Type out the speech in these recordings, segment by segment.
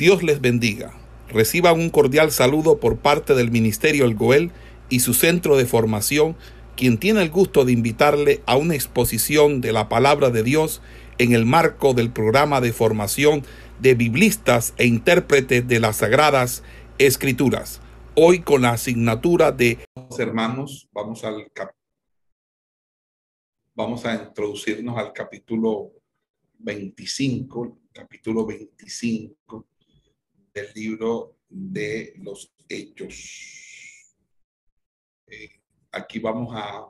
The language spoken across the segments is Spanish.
Dios les bendiga. Reciban un cordial saludo por parte del Ministerio El Goel y su centro de formación, quien tiene el gusto de invitarle a una exposición de la palabra de Dios en el marco del programa de formación de biblistas e intérpretes de las Sagradas Escrituras. Hoy con la asignatura de hermanos, vamos al vamos a introducirnos al capítulo 25, capítulo 25 del libro de los hechos. Eh, aquí vamos a,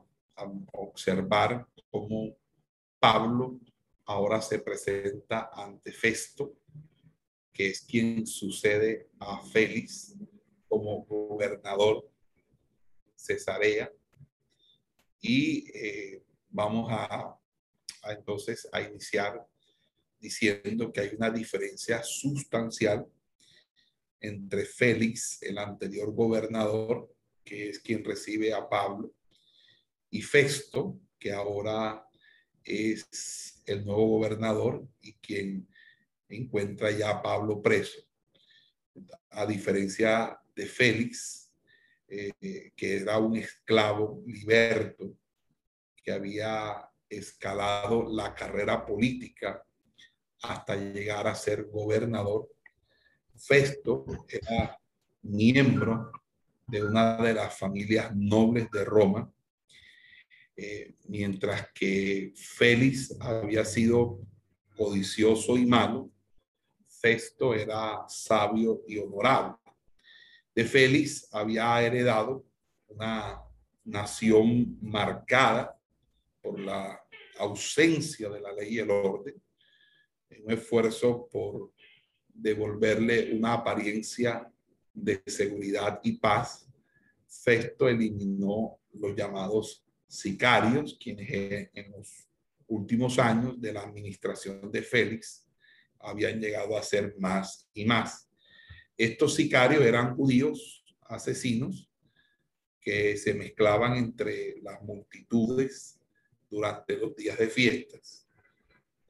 observar cómo Pablo ahora se presenta ante Festo, que es quien sucede a Félix como gobernador Cesarea. Y eh, vamos a, a, entonces a iniciar diciendo que hay una diferencia sustancial entre Félix, el anterior gobernador, que es quien recibe a Pablo, y Festo, que ahora es el nuevo gobernador y quien encuentra ya a Pablo preso. A diferencia de Félix, eh, que era un esclavo liberto, que había escalado la carrera política hasta llegar a ser gobernador. Festo era miembro de una de las familias nobles de Roma, eh, mientras que Félix había sido codicioso y malo, Festo era sabio y honorable. De Félix había heredado una nación marcada por la ausencia de la ley y el orden, un esfuerzo por devolverle una apariencia de seguridad y paz, Festo eliminó los llamados sicarios, quienes en los últimos años de la administración de Félix habían llegado a ser más y más. Estos sicarios eran judíos asesinos que se mezclaban entre las multitudes durante los días de fiestas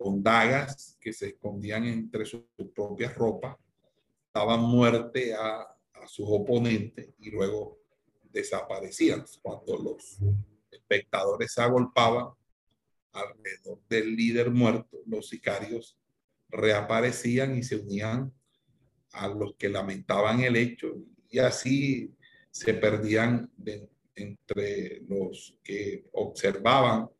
con dagas que se escondían entre sus propias ropas, daban muerte a, a sus oponentes y luego desaparecían. Cuando los espectadores se agolpaban alrededor del líder muerto, los sicarios reaparecían y se unían a los que lamentaban el hecho y así se perdían entre los que observaban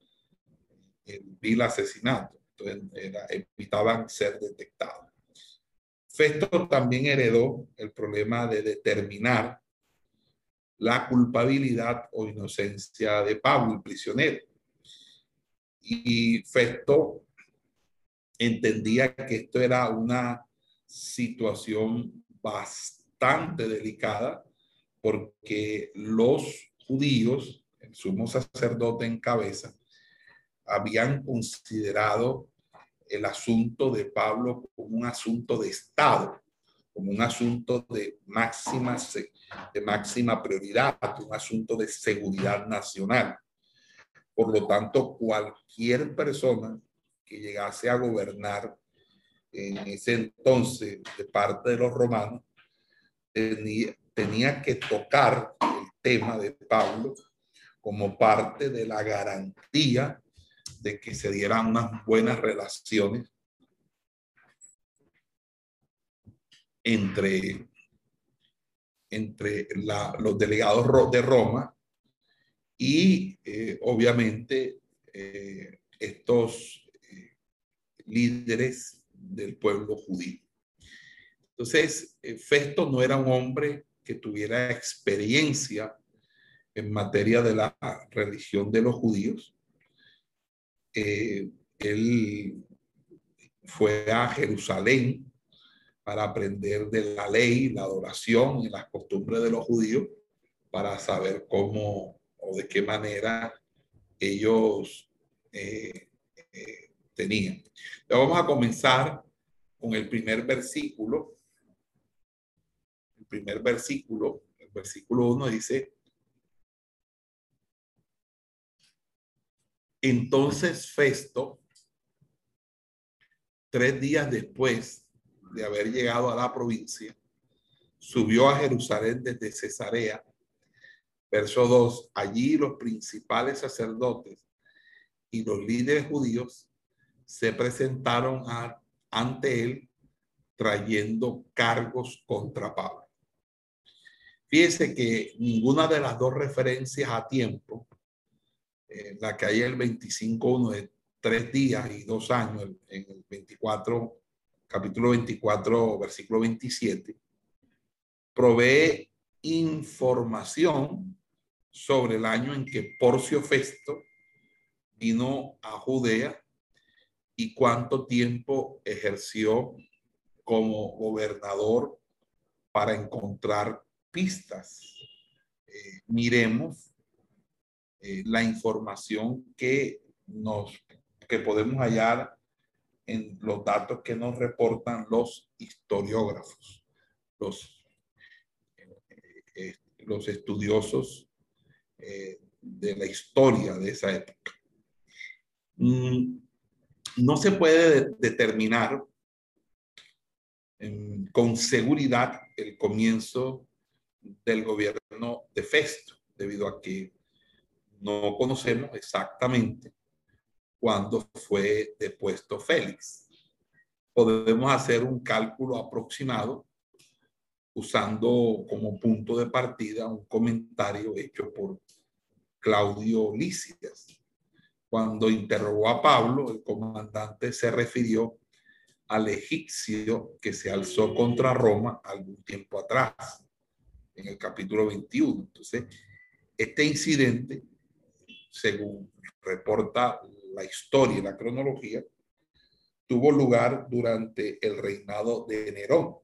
el vil asesinato evitaban ser detectados. Festo también heredó el problema de determinar la culpabilidad o inocencia de Pablo, el prisionero. Y Festo entendía que esto era una situación bastante delicada porque los judíos, el sumo sacerdote en cabeza, habían considerado el asunto de Pablo como un asunto de Estado, como un asunto de máxima, de máxima prioridad, un asunto de seguridad nacional. Por lo tanto, cualquier persona que llegase a gobernar en ese entonces de parte de los romanos tenía, tenía que tocar el tema de Pablo como parte de la garantía de que se dieran unas buenas relaciones entre, entre los delegados de Roma y eh, obviamente eh, estos eh, líderes del pueblo judío. Entonces, Festo no era un hombre que tuviera experiencia en materia de la religión de los judíos, eh, él fue a Jerusalén para aprender de la ley, la adoración y las costumbres de los judíos para saber cómo o de qué manera ellos eh, eh, tenían. vamos a comenzar con el primer versículo. El primer versículo, el versículo 1 dice, Entonces Festo, tres días después de haber llegado a la provincia, subió a Jerusalén desde Cesarea. Verso 2. Allí los principales sacerdotes y los líderes judíos se presentaron ante él trayendo cargos contra Pablo. Fíjese que ninguna de las dos referencias a tiempo, eh, la hay el 25.1 de tres días y dos años, en el 24, capítulo 24, versículo 27, provee información sobre el año en que Porcio Festo vino a Judea y cuánto tiempo ejerció como gobernador para encontrar pistas. Eh, miremos eh, la información que nos que podemos hallar en los datos que nos reportan los historiógrafos, los, eh, los estudiosos de la historia de esa época. Mm, no se puede determinar con seguridad el comienzo del gobierno de Festo, debido a que no conocemos exactamente cuándo fue depuesto Félix. Podemos hacer un cálculo aproximado usando como punto de partida un comentario hecho por Claudio Lícidas. Cuando interrogó a Pablo, el comandante se refirió al egipcio que se alzó contra Roma algún tiempo atrás, en el capítulo 21. Entonces, este incidente, según reporta la historia y la cronología, tuvo lugar durante el reinado de Nerón,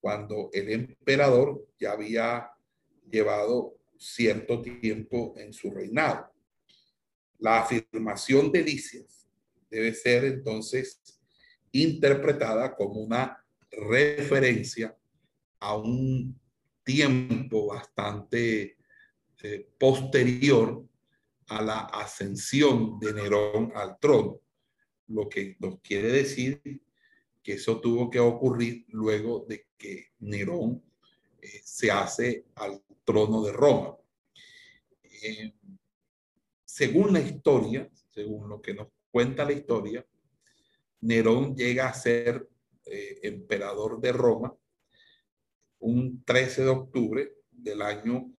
cuando el emperador ya había llevado cierto tiempo en su reinado. La afirmación de Licias debe ser entonces interpretada como una referencia a un tiempo bastante eh, posterior a la ascensión de Nerón al trono, lo que nos quiere decir que eso tuvo que ocurrir luego de que Nerón eh, se hace al trono de Roma. Eh, según la historia, según lo que nos cuenta la historia, Nerón llega a ser eh, emperador de Roma un 13 de octubre del año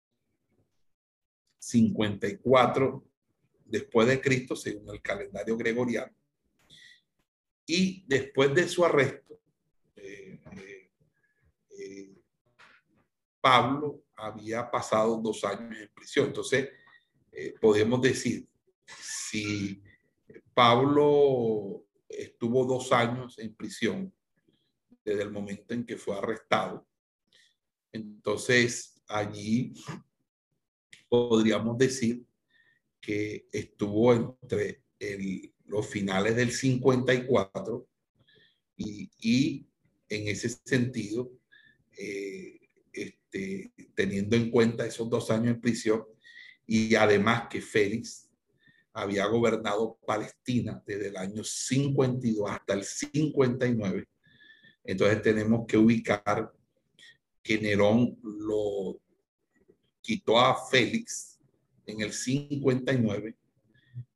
54 después de Cristo, según el calendario gregoriano. Y después de su arresto, eh, eh, Pablo había pasado dos años en prisión. Entonces, podemos decir, si Pablo estuvo dos años en prisión desde el momento en que fue arrestado. Entonces, allí podríamos decir que estuvo entre los finales del 54 y, y en ese sentido, eh, este, teniendo en cuenta esos dos años en prisión y además que Félix había gobernado Palestina desde el año 52 hasta el 59. Entonces tenemos que ubicar que Nerón lo quitó a Félix en el 59.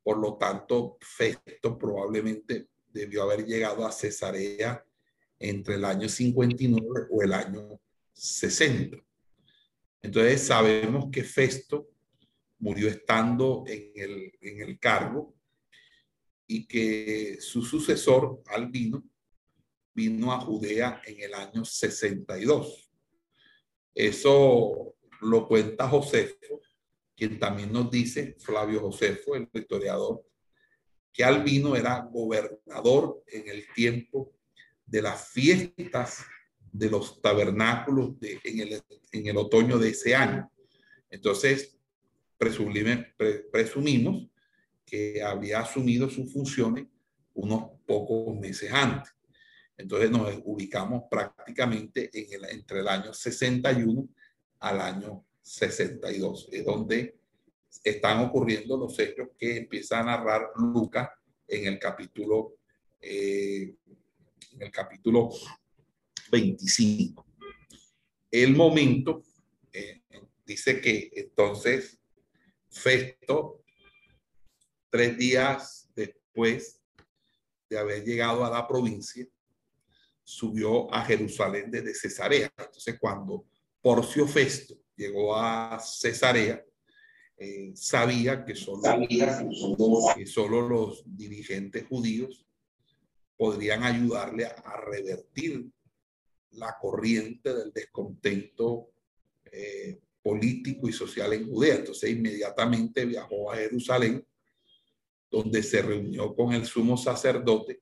Por lo tanto, Festo probablemente debió haber llegado a Cesarea entre el año 59 o el año 60. Entonces sabemos que Festo murió estando en el, en el cargo y que su sucesor, Albino, vino a Judea en el año 62. Eso lo cuenta Josefo, quien también nos dice, Flavio Josefo, el historiador, que Albino era gobernador en el tiempo de las fiestas de los tabernáculos en, el, en el otoño de ese año. Entonces, presumimos que había asumido sus funciones unos pocos meses antes. Entonces nos ubicamos prácticamente en el, entre el año 61 al año 62, es donde están ocurriendo los hechos que empieza a narrar Lucas en el capítulo, eh, en el capítulo 25. El momento, eh, dice que entonces Festo, tres días después de haber llegado a la provincia, subió a Jerusalén desde Cesarea. Entonces, cuando Porcio Festo llegó a Cesarea, eh, sabía que solo, que solo los dirigentes judíos podrían ayudarle a, revertir la corriente del descontento eh, político y social en Judea. Entonces inmediatamente viajó a Jerusalén, donde se reunió con el sumo sacerdote,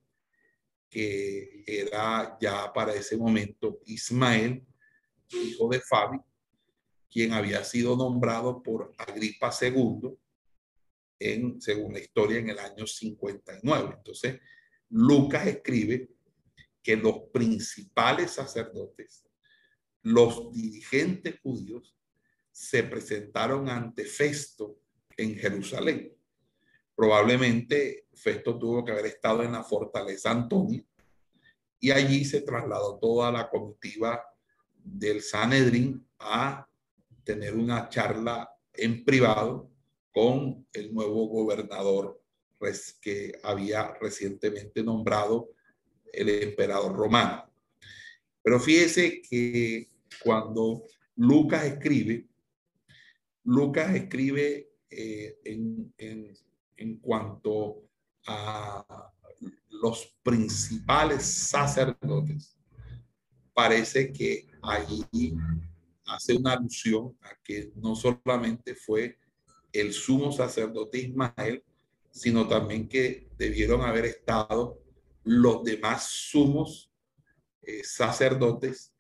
que era ya para ese momento Ismael, hijo de Fabi, quien había sido nombrado por Agripa II en, según la historia, en el año 59. Entonces, Lucas escribe que los principales sacerdotes, los dirigentes judíos, se presentaron ante Festo en Jerusalén. Probablemente Festo tuvo que haber estado en la fortaleza Antonia y allí se trasladó toda la comitiva del Sanedrín a tener una charla en privado con el nuevo gobernador que había recientemente nombrado el emperador romano. Pero fíjese que cuando Lucas escribe, Lucas escribe eh, en, cuanto a los principales sacerdotes, parece que allí hace una alusión a que no solamente fue el sumo sacerdote Ismael, sino también que debieron haber estado los demás sumos eh, sacerdotes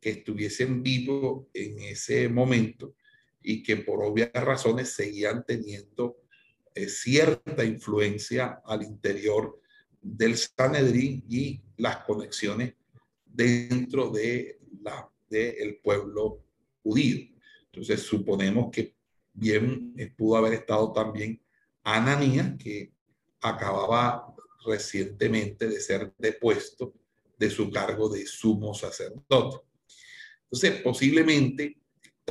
que estuviesen vivos en ese momento y que por obvias razones seguían teniendo eh, cierta influencia al interior del Sanedrín y las conexiones dentro de la del pueblo judío. Entonces suponemos que bien pudo haber estado también Ananías, que acababa recientemente de ser depuesto de su cargo de sumo sacerdote. Entonces, posiblemente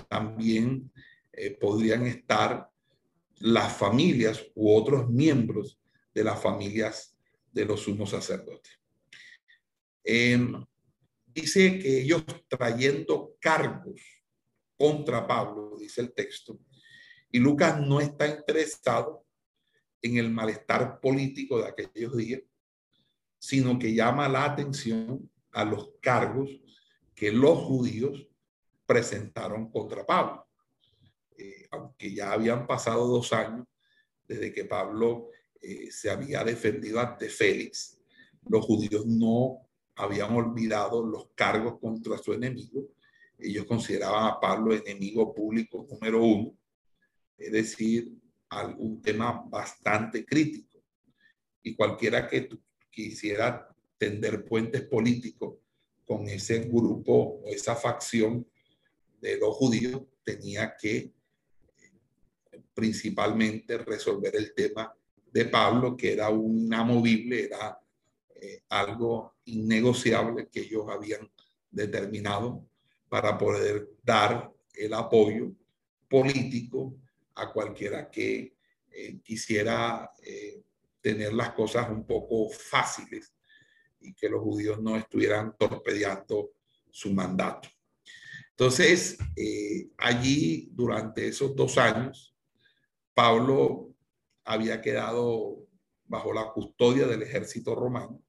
también eh, podrían estar las familias u otros miembros de las familias de los sumos sacerdotes. Em, dice que ellos trayendo cargos contra Pablo, dice el texto, y Lucas no está interesado en el malestar político de aquellos días, sino que llama la atención a los cargos que los judíos presentaron contra Pablo. Eh, aunque ya habían pasado dos años desde que Pablo eh, se había defendido ante Félix, los judíos no habían olvidado los cargos contra su enemigo. Ellos consideraban a Pablo enemigo público número uno, es decir, algún tema bastante crítico. Y cualquiera que quisiera tender puentes políticos con ese grupo o esa facción de los judíos tenía que eh, principalmente resolver el tema de Pablo, que era un inamovible, era eh, algo innegociable que ellos habían determinado para poder dar el apoyo político a cualquiera que eh, quisiera eh, tener las cosas un poco fáciles y que los judíos no estuvieran torpedeando su mandato. Entonces, eh, allí, durante esos dos años, Pablo había quedado bajo la custodia del ejército romano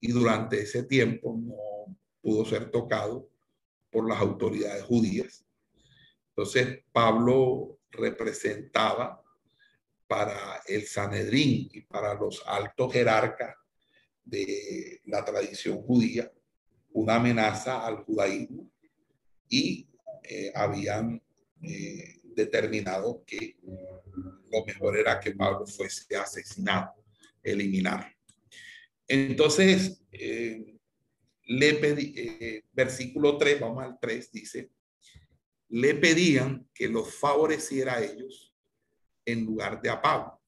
y durante ese tiempo no pudo ser tocado por las autoridades judías. Entonces, Pablo representaba para el Sanedrín y para los altos jerarcas de la tradición judía una amenaza al judaísmo y eh, habían eh, determinado que lo mejor era que Pablo fuese asesinado, eliminar. Entonces, eh, le pedí, versículo 3, vamos al 3, dice, le pedían que los favoreciera a ellos en lugar de a Pablo,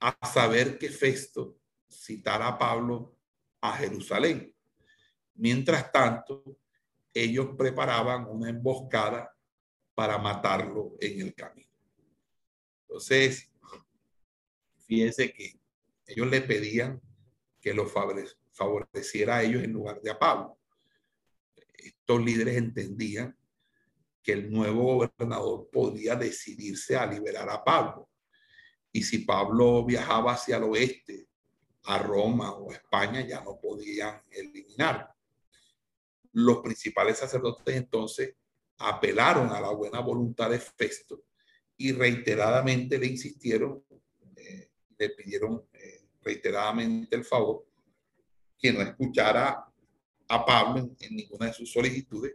a saber que Festo citara a Pablo a Jerusalén. Mientras tanto, ellos preparaban una emboscada para matarlo en el camino. Entonces, fíjense que ellos le pedían que lo favoreciera a ellos en lugar de a Pablo. Estos líderes entendían que el nuevo gobernador podía decidirse a liberar a Pablo. Y si Pablo viajaba hacia el oeste, a Roma o a España, ya no podían eliminar. Los principales sacerdotes entonces apelaron a la buena voluntad de Festo y reiteradamente le insistieron, eh, le pidieron reiteradamente el favor que no escuchara a Pablo en, ninguna de sus solicitudes,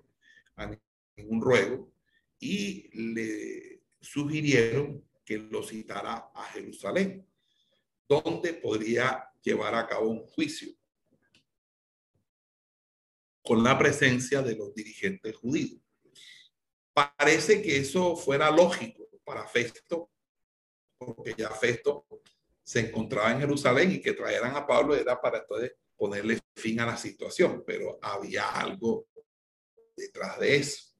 a ningún ruego, y le sugirieron que lo citara a Jerusalén, donde podría llevar a cabo un juicio con la presencia de los dirigentes judíos. Parece que eso fuera lógico para Festo, porque ya Festo se encontraba en Jerusalén y que trajeran a Pablo era para entonces ponerle fin a la situación, pero había algo detrás de eso.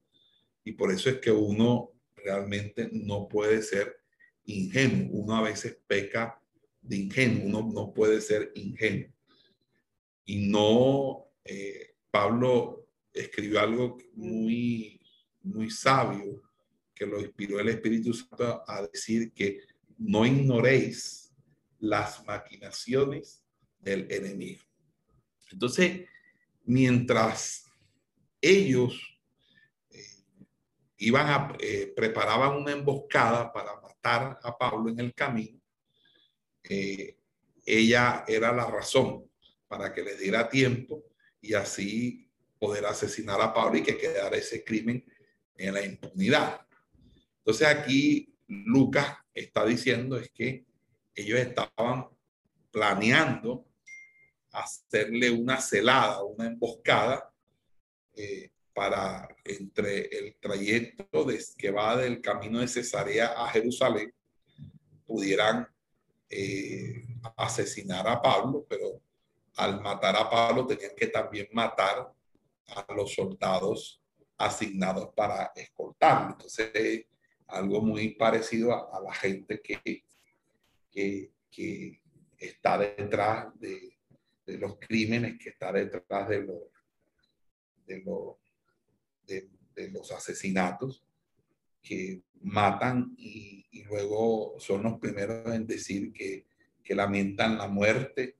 Y por eso es que uno realmente no puede ser ingenuo. Uno a veces peca de ingenuo, uno no puede ser ingenuo. Y no, eh, Pablo escribió algo muy, muy sabio que lo inspiró el Espíritu Santo a decir que no ignoréis las maquinaciones del enemigo. Entonces, mientras ellos eh, iban a, eh, preparaban una emboscada para matar a Pablo en el camino, eh, ella era la razón para que les diera tiempo y así poder asesinar a Pablo y que quedara ese crimen en la impunidad. Entonces aquí Lucas está diciendo es que ellos estaban planeando hacerle una celada, una emboscada eh, para entre el trayecto que va del camino de Cesarea a Jerusalén, pudieran eh, asesinar a Pablo, pero al matar a Pablo tenían que también matar a los soldados asignados para escoltarlo. Entonces, algo muy parecido a, la gente que, que, está detrás de, los crímenes que está detrás de, los asesinatos que matan y, luego son los primeros en decir que, lamentan la muerte,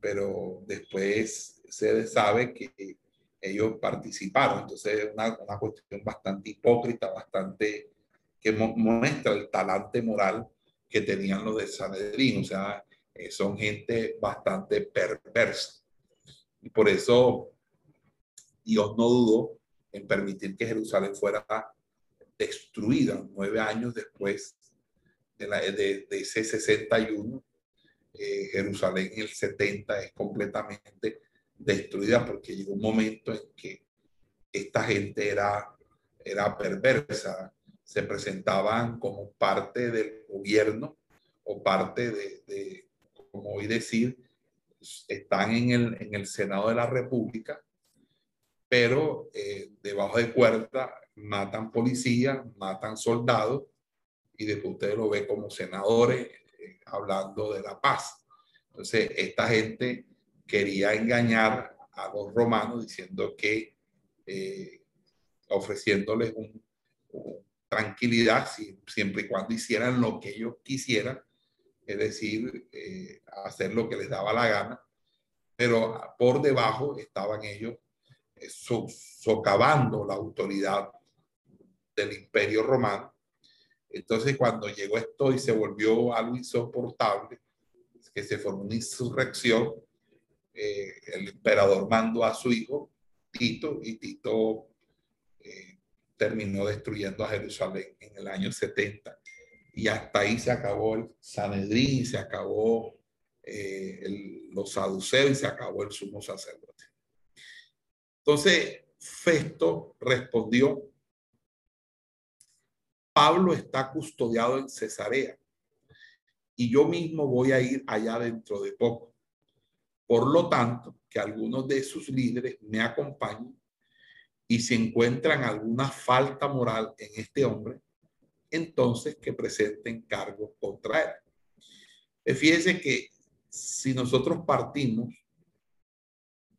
pero después se sabe que ellos participaron. Entonces es una, cuestión bastante hipócrita, bastante que muestra el talante moral que tenían los de Sanedrín. O sea, eh, son gente bastante perversa. Y por eso Dios no dudó en permitir que Jerusalén fuera destruida nueve años después de, la, ese 61. Eh, Jerusalén en el 70 es completamente destruida porque llegó un momento en que esta gente era, era perversa, se presentaban como parte del gobierno o parte de, como hoy decir, están en el, en el Senado de la República, pero eh, debajo de cuerda matan policías, matan soldados, y después usted lo ve como senadores eh, hablando de la paz. Entonces, esta gente quería engañar a los romanos diciendo que, eh, ofreciéndoles un, tranquilidad siempre y cuando hicieran lo que ellos quisieran, es decir, eh, hacer lo que les daba la gana, pero por debajo estaban ellos eh, socavando la autoridad del imperio romano. Entonces, cuando llegó esto y se volvió algo insoportable, que se formó una insurrección, eh, el emperador mandó a su hijo Tito y Tito terminó destruyendo a Jerusalén en el año 70 y hasta ahí se acabó el Sanedrín, se acabó eh, los saduceos y se acabó el sumo sacerdote. Entonces, Festo respondió, Pablo está custodiado en Cesarea y yo mismo voy a ir allá dentro de poco. Por lo tanto, que algunos de sus líderes me acompañen y si encuentran alguna falta moral en este hombre, entonces que presenten cargos contra él. Eh, fíjense que si nosotros partimos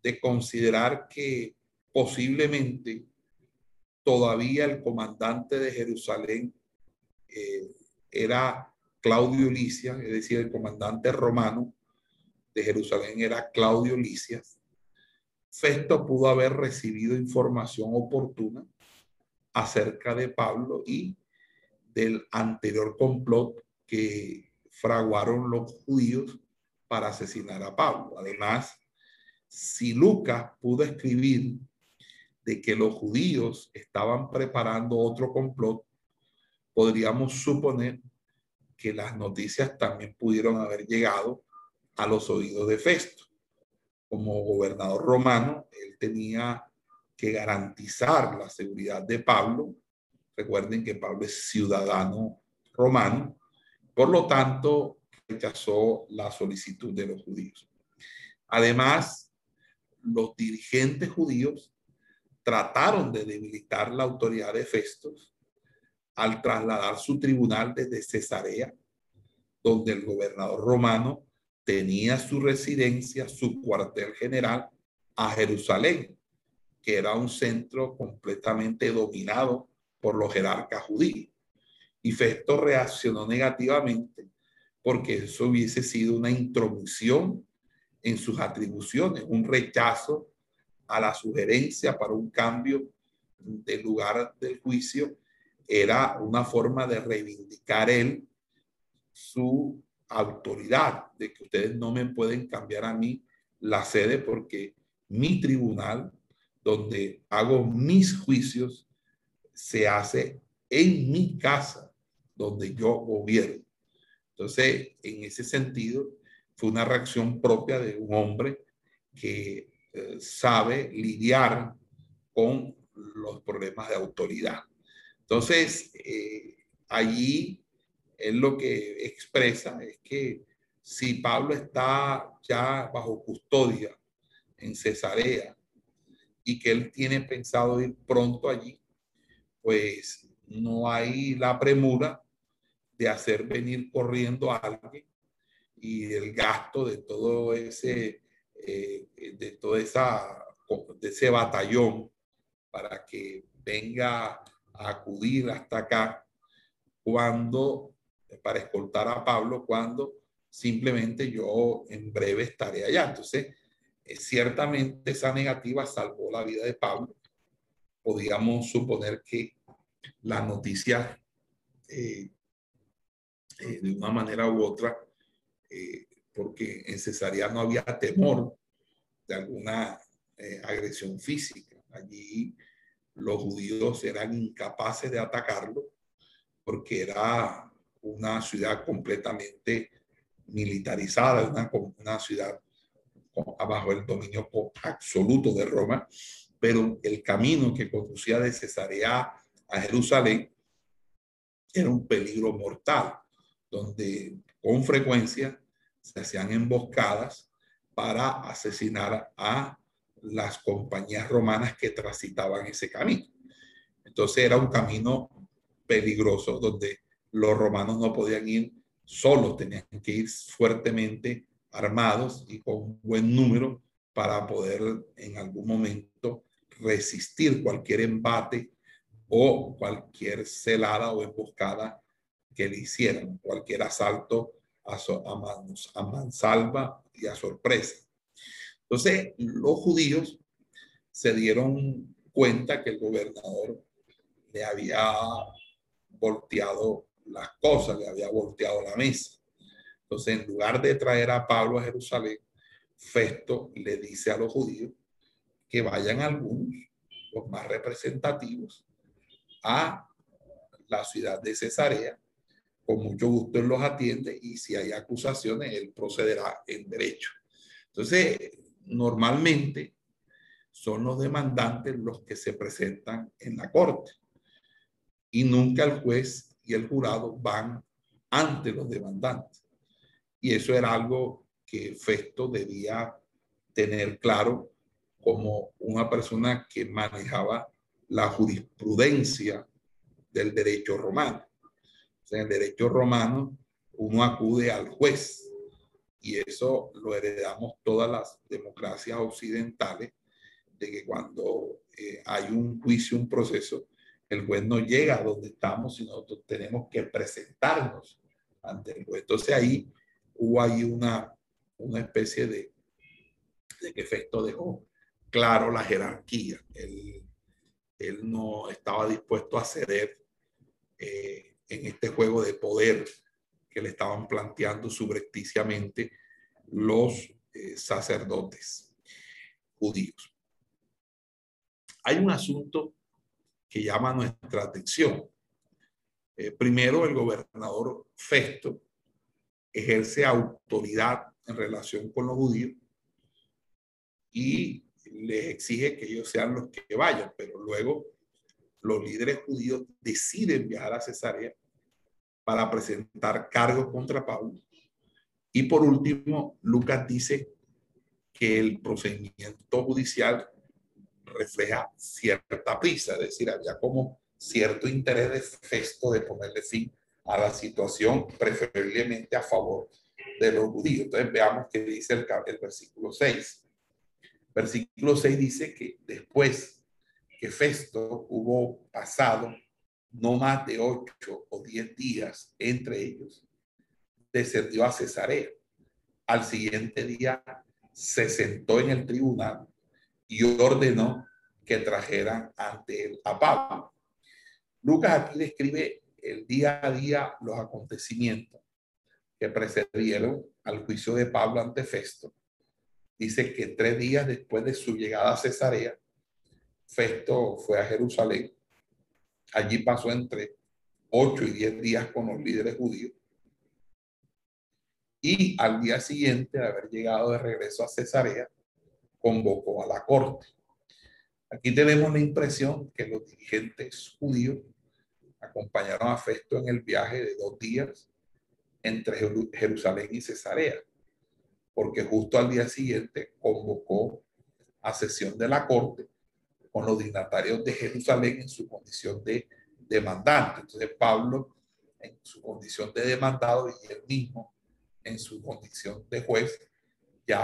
de considerar que posiblemente todavía el comandante de Jerusalén eh, era Claudio Licias, es decir, el comandante romano de Jerusalén era Claudio Licias, Festo pudo haber recibido información oportuna acerca de Pablo y del anterior complot que fraguaron los judíos para asesinar a Pablo. Además, si Lucas pudo escribir de que los judíos estaban preparando otro complot, podríamos suponer que las noticias también pudieron haber llegado a los oídos de Festo. Como gobernador romano, él tenía que garantizar la seguridad de Pablo. Recuerden que Pablo es ciudadano romano. Por lo tanto, rechazó la solicitud de los judíos. Además, los dirigentes judíos trataron de debilitar la autoridad de Festos al trasladar su tribunal desde Cesarea, donde el gobernador romano tenía su residencia, su cuartel general, a Jerusalén, que era un centro completamente dominado por los jerarcas judíos. Y Festo reaccionó negativamente porque eso hubiese sido una intromisión en sus atribuciones, un rechazo a la sugerencia para un cambio del lugar del juicio, era una forma de reivindicar él su autoridad, de que ustedes no me pueden cambiar a mí la sede porque mi tribunal, donde hago mis juicios, se hace en mi casa, donde yo gobierno. Entonces, en ese sentido, fue una reacción propia de un hombre que eh, sabe lidiar con los problemas de autoridad. Entonces, eh, allí él lo que expresa es que si Pablo está ya bajo custodia en Cesarea y que él tiene pensado ir pronto allí, pues no hay la premura de hacer venir corriendo a alguien y el gasto de todo ese, eh, de toda esa, de ese batallón para que venga a acudir hasta acá cuando, para escoltar a Pablo, cuando simplemente yo en breve estaré allá. Entonces, eh, ciertamente esa negativa salvó la vida de Pablo. Podríamos suponer que la noticia eh, eh, de una manera u otra, eh, porque en Cesarea no había temor de alguna eh, agresión física. Allí los judíos eran incapaces de atacarlo porque era una ciudad completamente militarizada, una, ciudad bajo el dominio absoluto de Roma, pero el camino que conducía de Cesarea a Jerusalén era un peligro mortal donde con frecuencia se hacían emboscadas para asesinar a las compañías romanas que transitaban ese camino. Entonces era un camino peligroso donde los romanos no podían ir solos, tenían que ir fuertemente armados y con un buen número para poder en algún momento resistir cualquier embate o cualquier celada o emboscada que le hicieran cualquier asalto a, a, mansalva y a sorpresa. Entonces, los judíos se dieron cuenta que el gobernador le había volteado las cosas, le había volteado la mesa. Entonces, en lugar de traer a Pablo a Jerusalén, Festo le dice a los judíos que vayan algunos, los más representativos, a la ciudad de Cesarea con mucho gusto él los atiende y si hay acusaciones, él procederá en derecho. Entonces, normalmente son los demandantes los que se presentan en la corte y nunca el juez y el jurado van ante los demandantes. Y eso era algo que Festo debía tener claro como una persona que manejaba la jurisprudencia del derecho romano. en el derecho romano uno acude al juez y eso lo heredamos todas las democracias occidentales, de que cuando eh, hay un juicio, un proceso, el juez no llega a donde estamos, sino nosotros tenemos que presentarnos ante el juez. Entonces ahí hubo ahí una, una especie de, de que efecto dejó claro la jerarquía. Él, él no estaba dispuesto a ceder eh, en este juego de poder que le estaban planteando subrepticiamente los eh, sacerdotes judíos. Hay un asunto que llama nuestra atención. Eh, primero, el gobernador Festo ejerce autoridad en relación con los judíos y les exige que ellos sean los que vayan, pero luego los líderes judíos deciden viajar a Cesarea para presentar cargos contra Pablo. Y por último, Lucas dice que el procedimiento judicial refleja cierta prisa, es decir, había como cierto interés de Festo de ponerle fin a la situación, preferiblemente a favor de los judíos. Entonces veamos qué dice el, el versículo 6. Versículo 6 dice que después que Festo hubo pasado no más de ocho o diez días entre ellos, descendió a Cesarea. Al siguiente día se sentó en el tribunal y ordenó que trajeran ante él a Pablo. Lucas aquí describe el día a día los acontecimientos que precedieron al juicio de Pablo ante Festo. Dice que tres días después de su llegada a Cesarea, Festo fue a Jerusalén Allí pasó entre 8 y 10 días con los líderes judíos. Y al día siguiente de haber llegado de regreso a Cesarea, convocó a la corte. Aquí tenemos la impresión que los dirigentes judíos acompañaron a Festo en el viaje de dos días entre Jerusalén y Cesarea, porque justo al día siguiente convocó a sesión de la corte con los dignatarios de Jerusalén en su condición de demandante. Entonces Pablo en su condición de demandado y él mismo en su condición de juez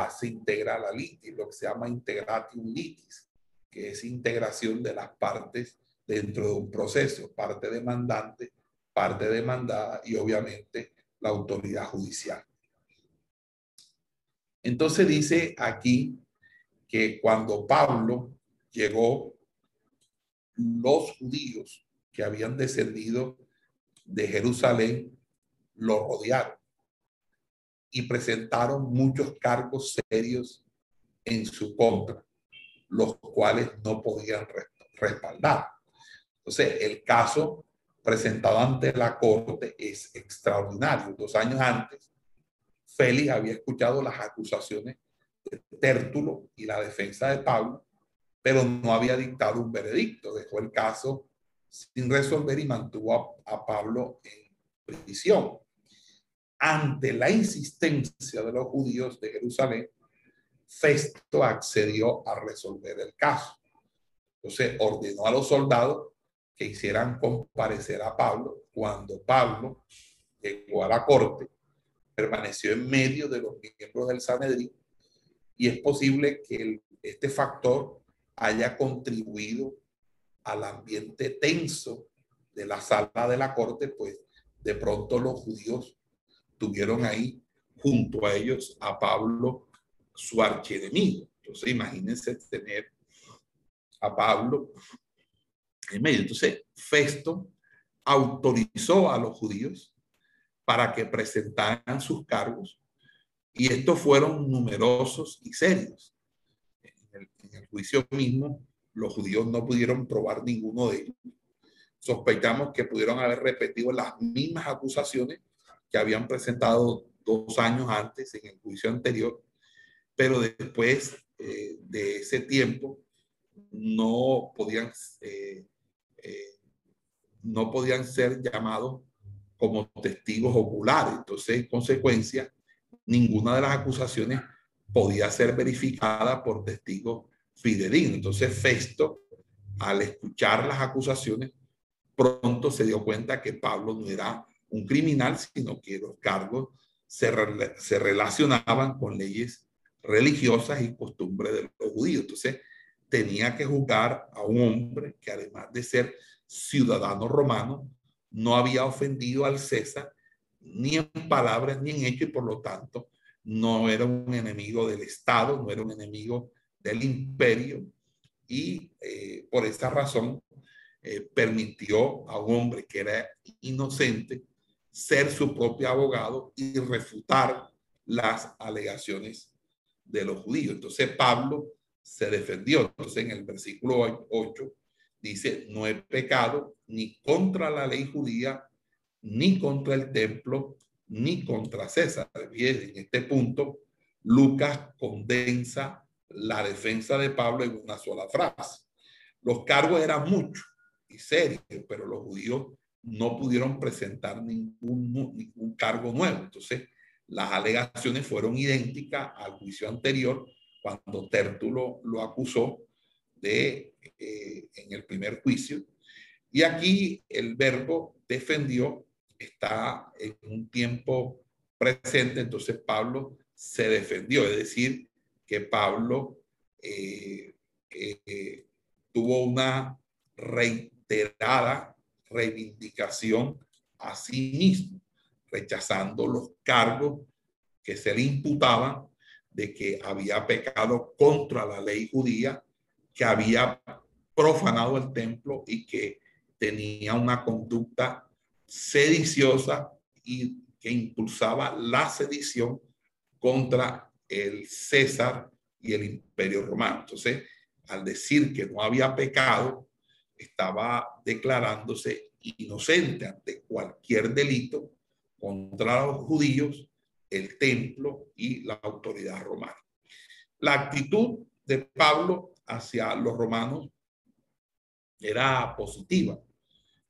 se integra la litis, lo que se llama integratium litis, que es integración de las partes dentro de un proceso, parte demandante, parte demandada y obviamente la autoridad judicial. Entonces dice aquí que cuando Pablo llegó, los judíos que habían descendido de Jerusalén lo rodearon y presentaron muchos cargos serios en su contra, los cuales no podían respaldar. Entonces, el caso presentado ante la corte es extraordinario. Dos años antes, Félix había escuchado las acusaciones de Tértulo y la defensa de Pablo pero no había dictado un veredicto. Dejó el caso sin resolver y mantuvo a, Pablo en prisión. Ante la insistencia de los judíos de Jerusalén, Festo accedió a resolver el caso. Entonces ordenó a los soldados que hicieran comparecer a Pablo. Cuando Pablo llegó a la corte, permaneció en medio de los miembros del Sanedrín y es posible que este factor haya contribuido al ambiente tenso de la sala de la corte, pues de pronto los judíos tuvieron ahí junto a ellos a Pablo, su archienemigo. Entonces, imagínense tener a Pablo en medio. Entonces, Festo autorizó a los judíos para que presentaran sus cargos y estos fueron numerosos y serios en el juicio mismo, los judíos no pudieron probar ninguno de ellos. Sospechamos que pudieron haber repetido las mismas acusaciones que habían presentado dos años antes en el juicio anterior, pero después eh, de ese tiempo no podían, eh, eh, no podían ser llamados como testigos oculares. Entonces, en consecuencia, ninguna de las acusaciones podía ser verificada por testigos fidedignos. Entonces Festo, al escuchar las acusaciones, pronto se dio cuenta que Pablo no era un criminal, sino que los cargos se, se relacionaban con leyes religiosas y costumbres de los judíos. Entonces, tenía que juzgar a un hombre que además de ser ciudadano romano, no había ofendido al César ni en palabras ni en hechos y por lo tanto no era un enemigo del Estado, no era un enemigo del imperio y eh, por esa razón eh, permitió a un hombre que era inocente ser su propio abogado y refutar las alegaciones de los judíos. Entonces Pablo se defendió. Entonces en el versículo 8 dice, no he pecado ni contra la ley judía, ni contra el templo, ni contra César. Bien, en este punto, Lucas condensa la defensa de Pablo en una sola frase. Los cargos eran muchos y serios, pero los judíos no pudieron presentar ningún, cargo nuevo. Entonces, las alegaciones fueron idénticas al juicio anterior cuando Tértulo lo acusó de, eh, en el primer juicio. Y aquí el verbo defendió está en un tiempo presente, entonces Pablo se defendió, es decir, que Pablo eh, eh, tuvo una reiterada reivindicación a sí mismo, rechazando los cargos que se le imputaban de que había pecado contra la ley judía, que había profanado el templo y que tenía una conducta sediciosa y que impulsaba la sedición contra el César y el imperio romano. Entonces, al decir que no había pecado, estaba declarándose inocente ante cualquier delito contra los judíos, el templo y la autoridad romana. La actitud de Pablo hacia los romanos era positiva.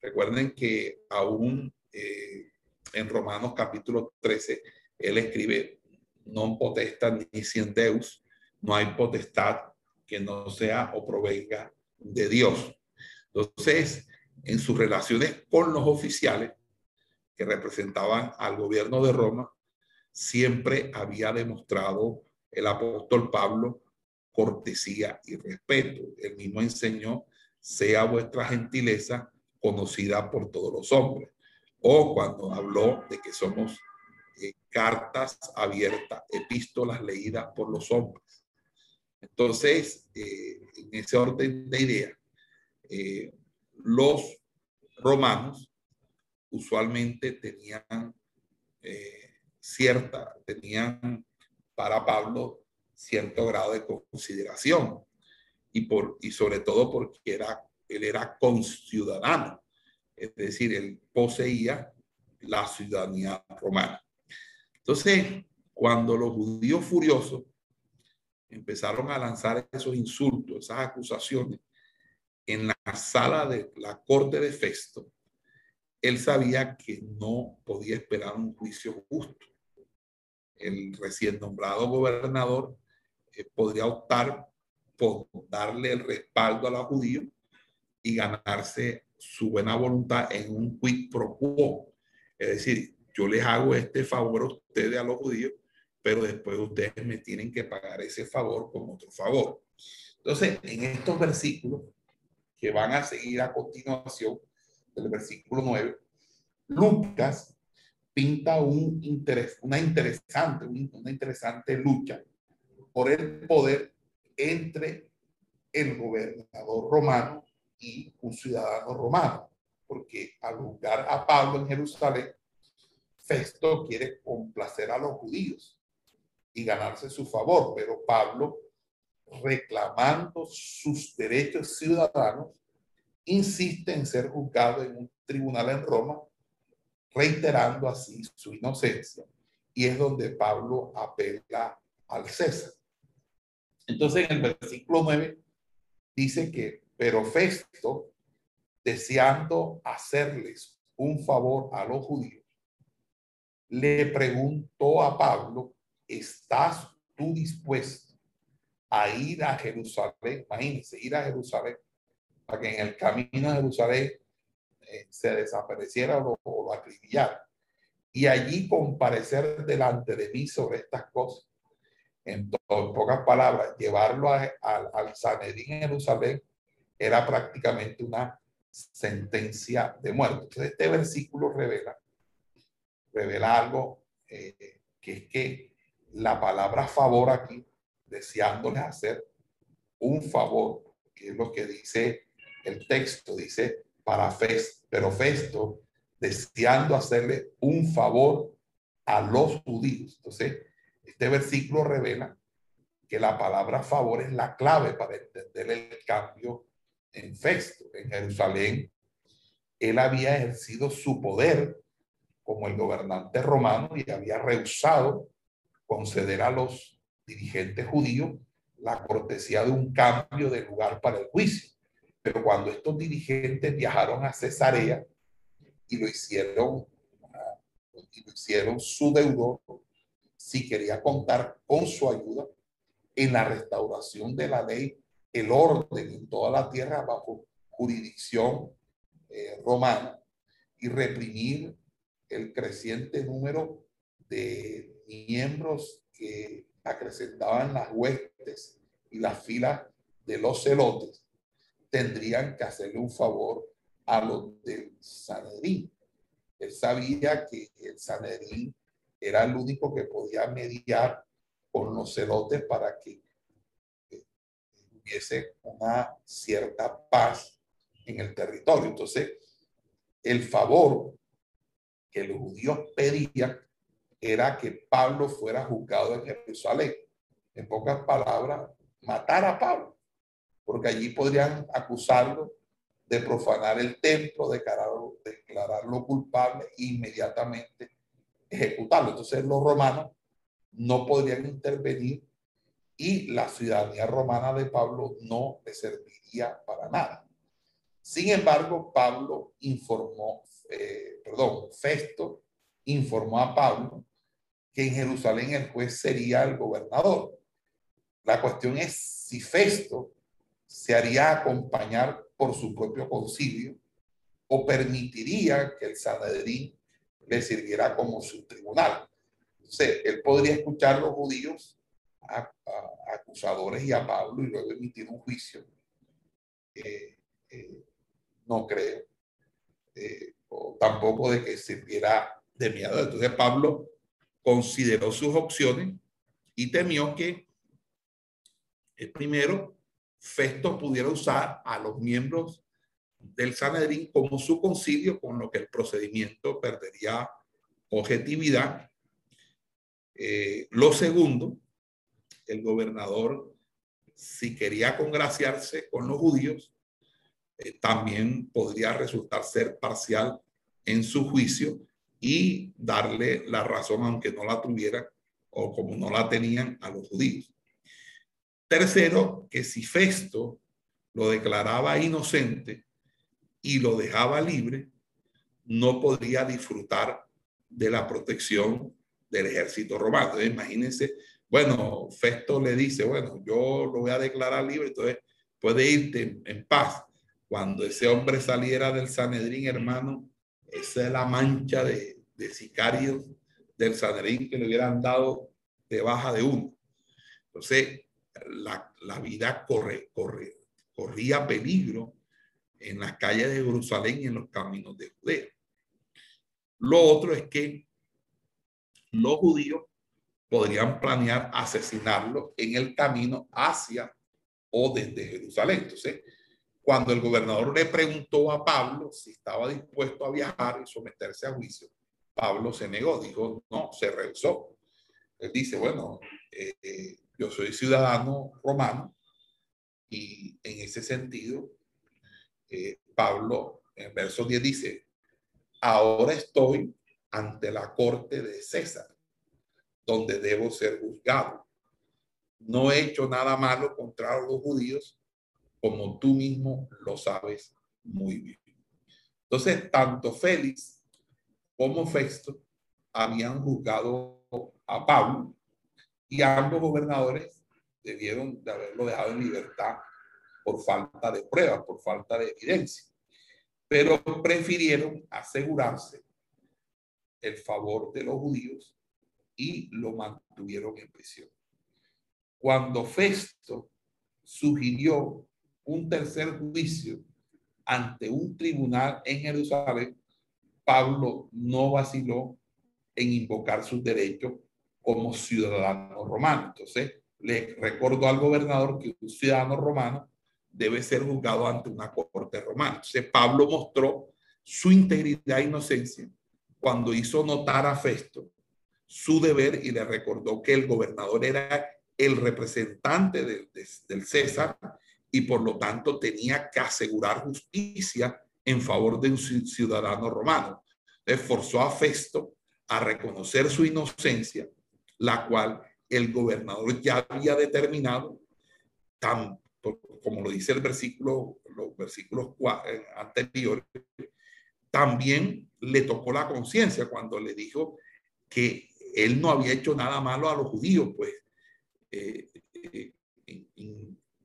Recuerden que aún eh, en Romanos capítulo 13, él escribe, non potestad ni deus, no hay potestad que no sea o provenga de Dios. Entonces, en sus relaciones con los oficiales que representaban al gobierno de Roma, siempre había demostrado el apóstol Pablo cortesía y respeto. Él mismo enseñó, sea vuestra gentileza conocida por todos los hombres. O cuando habló de que somos eh, cartas abiertas, epístolas leídas por los hombres. Entonces, eh, en ese orden de ideas, eh, los romanos usualmente tenían cierta, tenían para Pablo cierto grado de consideración y, por, y sobre todo porque era él era conciudadano, es decir, él poseía la ciudadanía romana. Entonces, cuando los judíos furiosos empezaron a lanzar esos insultos, esas acusaciones en la sala de la corte de Festo, él sabía que no podía esperar un juicio justo. El recién nombrado gobernador eh, podría optar por darle el respaldo a los judíos y ganarse su buena voluntad en un quid pro quo. Es decir, yo les hago este favor a ustedes, a los judíos, pero después ustedes me tienen que pagar ese favor con otro favor. Entonces, en estos versículos que van a seguir a continuación, del versículo 9, Lucas pinta una interesante, una interesante lucha por el poder entre el gobernador romano y un ciudadano romano, porque al juzgar a Pablo en Jerusalén, Festo quiere complacer a los judíos y ganarse su favor, pero Pablo, reclamando sus derechos ciudadanos, insiste en ser juzgado en un tribunal en Roma, reiterando así su inocencia. Y es donde Pablo apela al César. Entonces, en el versículo 9 dice que pero Festo, deseando hacerles un favor a los judíos, le preguntó a Pablo, ¿estás tú dispuesto a ir a Jerusalén, imagínense, ir a Jerusalén, para que en el camino a Jerusalén eh, se desapareciera o, lo acribillara. Y allí comparecer delante de mí sobre estas cosas. En, pocas palabras, llevarlo al Sanedín en Jerusalén era prácticamente una sentencia de muerte. Entonces, este versículo revela, revela algo eh, que es que la palabra favor aquí, deseándoles hacer un favor, que es lo que dice el texto, dice para Festo, pero Festo deseando hacerle un favor a los judíos. Entonces, este versículo revela que la palabra favor es la clave para entender el cambio en Festo, en Jerusalén. Él había ejercido su poder como el gobernante romano y había rehusado conceder a los dirigentes judíos la cortesía de un cambio de lugar para el juicio. Pero cuando estos dirigentes viajaron a Cesarea y lo hicieron, y lo hicieron su deudor, si quería contar con su ayuda en la restauración de la ley, el orden en toda la tierra bajo jurisdicción eh, romana y reprimir el creciente número de miembros que acrecentaban las huestes y las filas de los celotes, tendrían que hacerle un favor a los del Sanedrín. Él sabía que el Sanedrín era el único que podía mediar con los celotes para que eh, hubiese una cierta paz en el territorio. Entonces, el favor que los judíos pedían era que Pablo fuera juzgado en Jerusalén. En pocas palabras, matar a Pablo, porque allí podrían acusarlo de profanar el templo, declararlo, declararlo culpable e inmediatamente ejecutarlo. Entonces los romanos no podrían intervenir y la ciudadanía romana de Pablo no le serviría para nada. Sin embargo, Pablo informó, eh, perdón, Festo informó a Pablo que en Jerusalén el juez sería el gobernador. La cuestión es si Festo se haría acompañar por su propio concilio o permitiría que el Sanedrín le sirviera como su tribunal. Entonces, él podría escuchar a los judíos a, acusadores y a Pablo y luego emitir un juicio. Eh, eh, no creo. Eh, o tampoco de que sirviera de miedo. Entonces, Pablo consideró sus opciones y temió que el primero Festo pudiera usar a los miembros del Sanedrín como su concilio, con lo que el procedimiento perdería objetividad. Eh, lo segundo, el gobernador, si quería congraciarse con los judíos, eh, también podría resultar ser parcial en su juicio y darle la razón, aunque no la tuviera o como no la tenían a los judíos. Tercero, que si Festo lo declaraba inocente, y lo dejaba libre, no podría disfrutar de la protección del ejército romano. imagínense, bueno, Festo le dice, bueno, yo lo voy a declarar libre, entonces puede irte en, paz. Cuando ese hombre saliera del Sanedrín, hermano, esa es la mancha de, de sicarios del Sanedrín que le hubieran dado de baja de uno. Entonces, la, la vida corre, corre, corría peligro en las calles de Jerusalén y en los caminos de Judea. Lo otro es que los judíos podrían planear asesinarlo en el camino hacia o desde Jerusalén. Entonces, cuando el gobernador le preguntó a Pablo si estaba dispuesto a viajar y someterse a juicio, Pablo se negó, dijo, no, se rehusó. Él dice, bueno, eh, eh, yo soy ciudadano romano y en ese sentido eh, Pablo en verso 10 dice, ahora estoy ante la corte de César, donde debo ser juzgado. No he hecho nada malo contra los judíos, como tú mismo lo sabes muy bien. Entonces, tanto Félix como Festo habían juzgado a Pablo Y ambos gobernadores debieron de haberlo dejado en libertad por falta de pruebas, por falta de evidencia. Pero prefirieron asegurarse el favor de los judíos y lo mantuvieron en prisión. Cuando Festo sugirió un tercer juicio ante un tribunal en Jerusalén, Pablo no vaciló en invocar sus derechos como ciudadano romano. Entonces, le recordó al gobernador que un ciudadano romano debe ser juzgado ante una corte romana. Entonces, Pablo mostró su integridad e inocencia cuando hizo notar a Festo su deber y le recordó que el gobernador era el representante del César y por lo tanto tenía que asegurar justicia en favor de un ciudadano romano. Esforzó a Festo a reconocer su inocencia, la cual el gobernador ya había determinado, tan, como lo dice el versículo, los versículos eh, anteriores, también le tocó la conciencia cuando le dijo que él no había hecho nada malo a los judíos, pues eh, eh,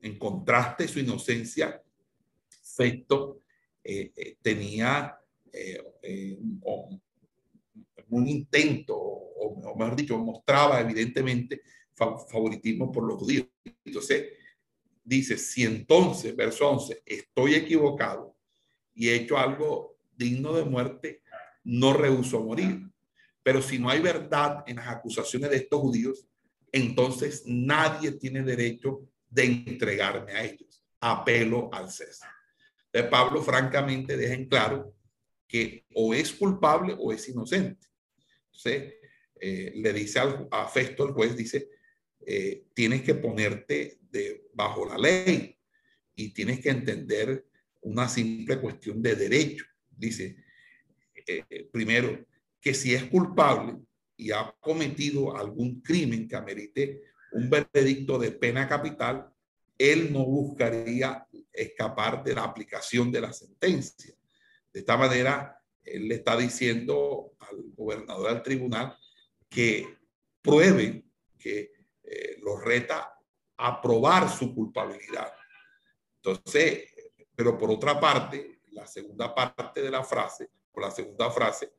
en, contraste su inocencia, Festo tenía un intento, o, mejor dicho, mostraba evidentemente favoritismo por los judíos. Entonces, dice, si entonces, verso 11, estoy equivocado y he hecho algo digno de muerte, no rehuso morir. Pero si no hay verdad en las acusaciones de estos judíos, entonces nadie tiene derecho de entregarme a ellos. Apelo al César. De Pablo francamente deja en claro que o es culpable o es inocente. Entonces, eh, le dice a Festo, el juez, dice, eh, tienes que ponerte de, bajo la ley y tienes que entender una simple cuestión de derecho. Dice, eh, primero, que si es culpable y ha cometido algún crimen que amerite un veredicto de pena capital, él no buscaría escapar de la aplicación de la sentencia. De esta manera, él le está diciendo al gobernador del tribunal que pruebe que eh, lo reta a probar su culpabilidad. Entonces, pero por otra parte, la segunda parte de la frase, o la segunda frase,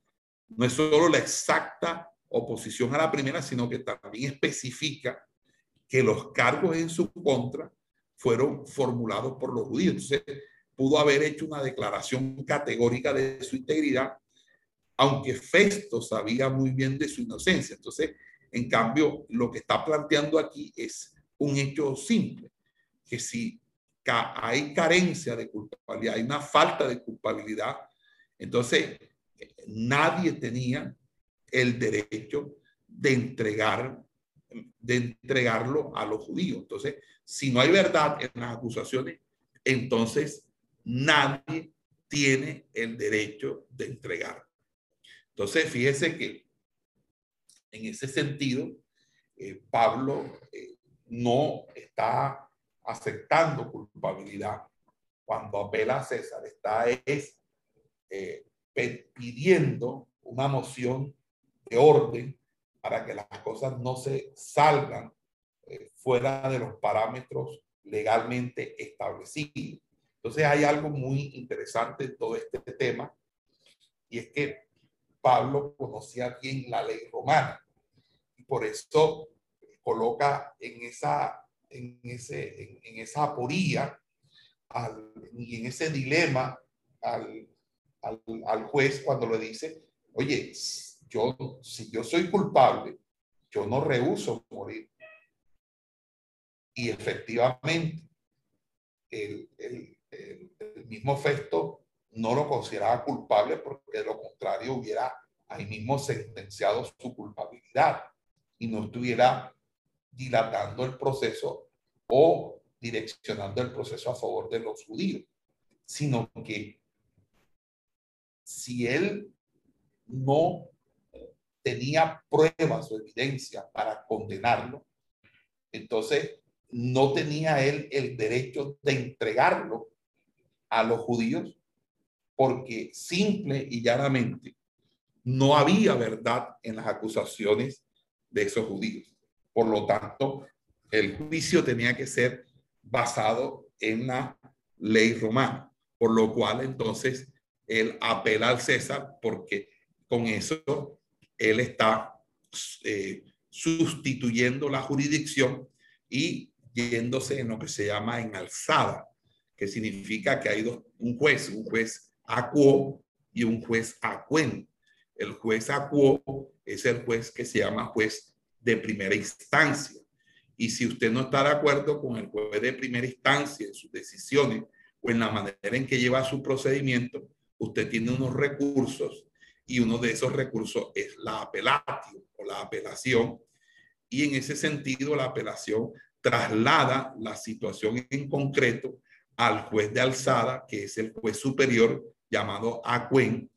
no es solo la exacta oposición a la primera, sino que también especifica que los cargos en su contra fueron formulados por los judíos. Entonces, pudo haber hecho una declaración categórica de su integridad, aunque Festo sabía muy bien de su inocencia. Entonces, en cambio, lo que está planteando aquí es un hecho simple, que si hay carencia de culpabilidad, hay una falta de culpabilidad, entonces nadie tenía el derecho de entregar de entregarlo a los judíos. Entonces, si no hay verdad en las acusaciones, entonces nadie tiene el derecho de entregar. Entonces, fíjese que en ese sentido, eh, Pablo eh, no está aceptando culpabilidad cuando apela a César, está es eh, pidiendo una moción de orden para que las cosas no se salgan fuera de los parámetros legalmente establecidos. Entonces hay algo muy interesante en todo este tema y es que Pablo conocía bien la ley romana y por eso coloca en esa, en ese, en, esa aporía y en ese dilema al, al, al juez cuando le dice, oye, yo, si yo soy culpable, yo no rehuso morir. Y efectivamente, el, el, el, mismo Festo no lo consideraba culpable porque de lo contrario hubiera ahí mismo sentenciado su culpabilidad y no estuviera dilatando el proceso o direccionando el proceso a favor de los judíos, sino que si él no tenía pruebas o evidencia para condenarlo, entonces no tenía él el derecho de entregarlo a los judíos porque simple y llanamente no había verdad en las acusaciones de esos judíos. Por lo tanto, el juicio tenía que ser basado en la ley romana, por lo cual entonces él apela al César porque con eso él está eh, sustituyendo la jurisdicción y yéndose en lo que se llama en alzada, que significa que hay dos, un juez, un juez acuo y un juez acuen. El juez acuo es el juez que se llama juez de primera instancia. Y si usted no está de acuerdo con el juez de primera instancia en sus decisiones o en la manera en que lleva su procedimiento, usted tiene unos recursos y uno de esos recursos es la apelación o la apelación. Y en ese sentido, la apelación traslada la situación en concreto al juez de alzada, que es el juez superior llamado Acuen,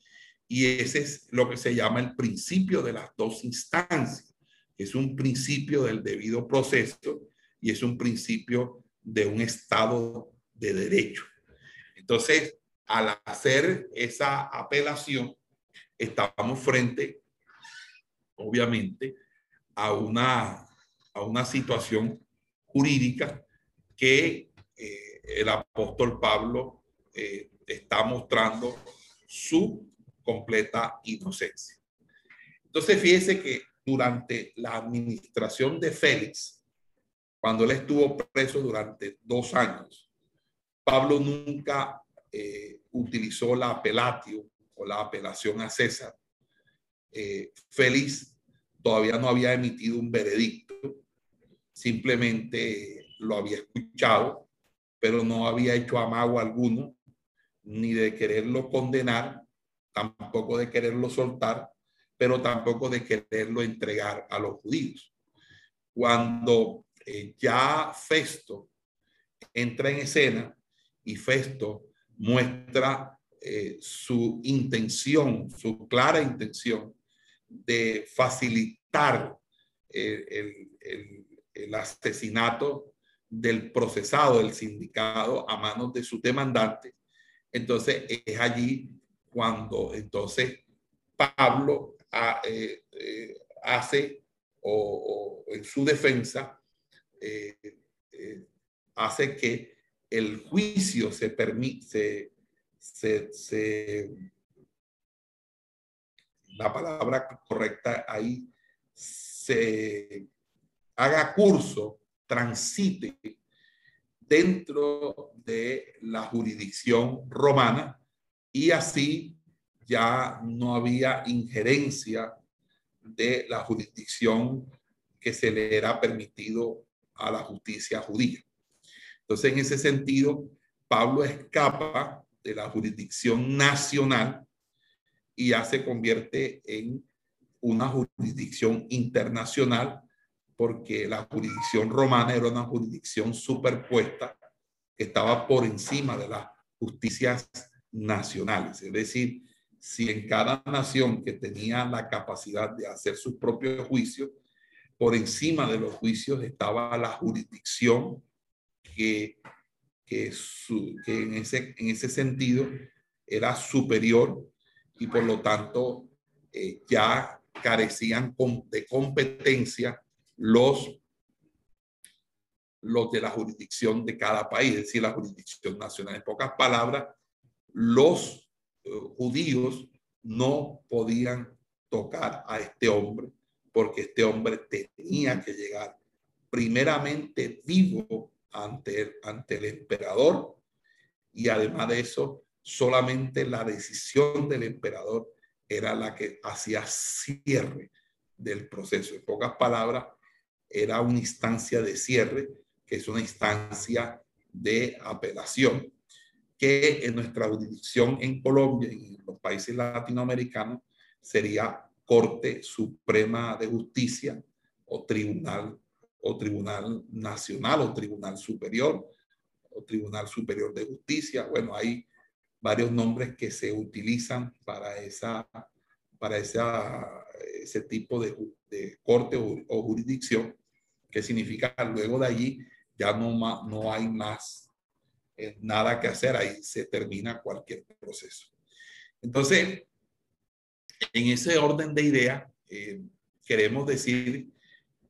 y ese es lo que se llama el principio de las dos instancias, es un principio del debido proceso y es un principio de un estado de derecho. Entonces, al hacer esa apelación, estábamos frente, obviamente, a una, a una situación jurídica que eh, el apóstol Pablo eh, está mostrando su completa inocencia. Entonces, fíjese que durante la administración de Félix, cuando él estuvo preso durante dos años, Pablo nunca eh, utilizó la apelatio la apelación a César. Eh, Félix todavía no había emitido un veredicto, simplemente lo había escuchado, pero no había hecho amago alguno, ni de quererlo condenar, tampoco de quererlo soltar, pero tampoco de quererlo entregar a los judíos. Cuando eh, ya Festo entra en escena y Festo muestra eh, su intención, su clara intención de facilitar el, el, asesinato del procesado, del sindicado a manos de su demandante. Entonces es allí cuando entonces Pablo ah, eh, eh, hace o, en su defensa hace que el juicio se permite, se, la palabra correcta ahí, se haga curso, transite dentro de la jurisdicción romana y así ya no había injerencia de la jurisdicción que se le era permitido a la justicia judía. Entonces, en ese sentido, Pablo escapa de la jurisdicción nacional y ya se convierte en una jurisdicción internacional porque la jurisdicción romana era una jurisdicción superpuesta que estaba por encima de las justicias nacionales. Es decir, si en cada nación que tenía la capacidad de hacer sus propios juicios, por encima de los juicios estaba la jurisdicción que, que, en, ese, en ese sentido era superior y por lo tanto eh, ya carecían de competencia los, los de la jurisdicción de cada país, es decir, la jurisdicción nacional. En pocas palabras, los eh, judíos no podían tocar a este hombre porque este hombre tenía que llegar primeramente vivo ante el, ante el emperador y además de eso, solamente la decisión del emperador era la que hacía cierre del proceso. En pocas palabras, era una instancia de cierre, que es una instancia de apelación, que en nuestra jurisdicción en Colombia y en los países latinoamericanos sería Corte Suprema de Justicia o Tribunal o Tribunal Nacional o Tribunal Superior o Tribunal Superior de Justicia. Bueno, hay varios nombres que se utilizan para, esa, para esa, ese tipo de, corte o, jurisdicción, que significa luego de allí ya no, no hay más eh, nada que hacer, ahí se termina cualquier proceso. Entonces, en ese orden de idea, eh, queremos decir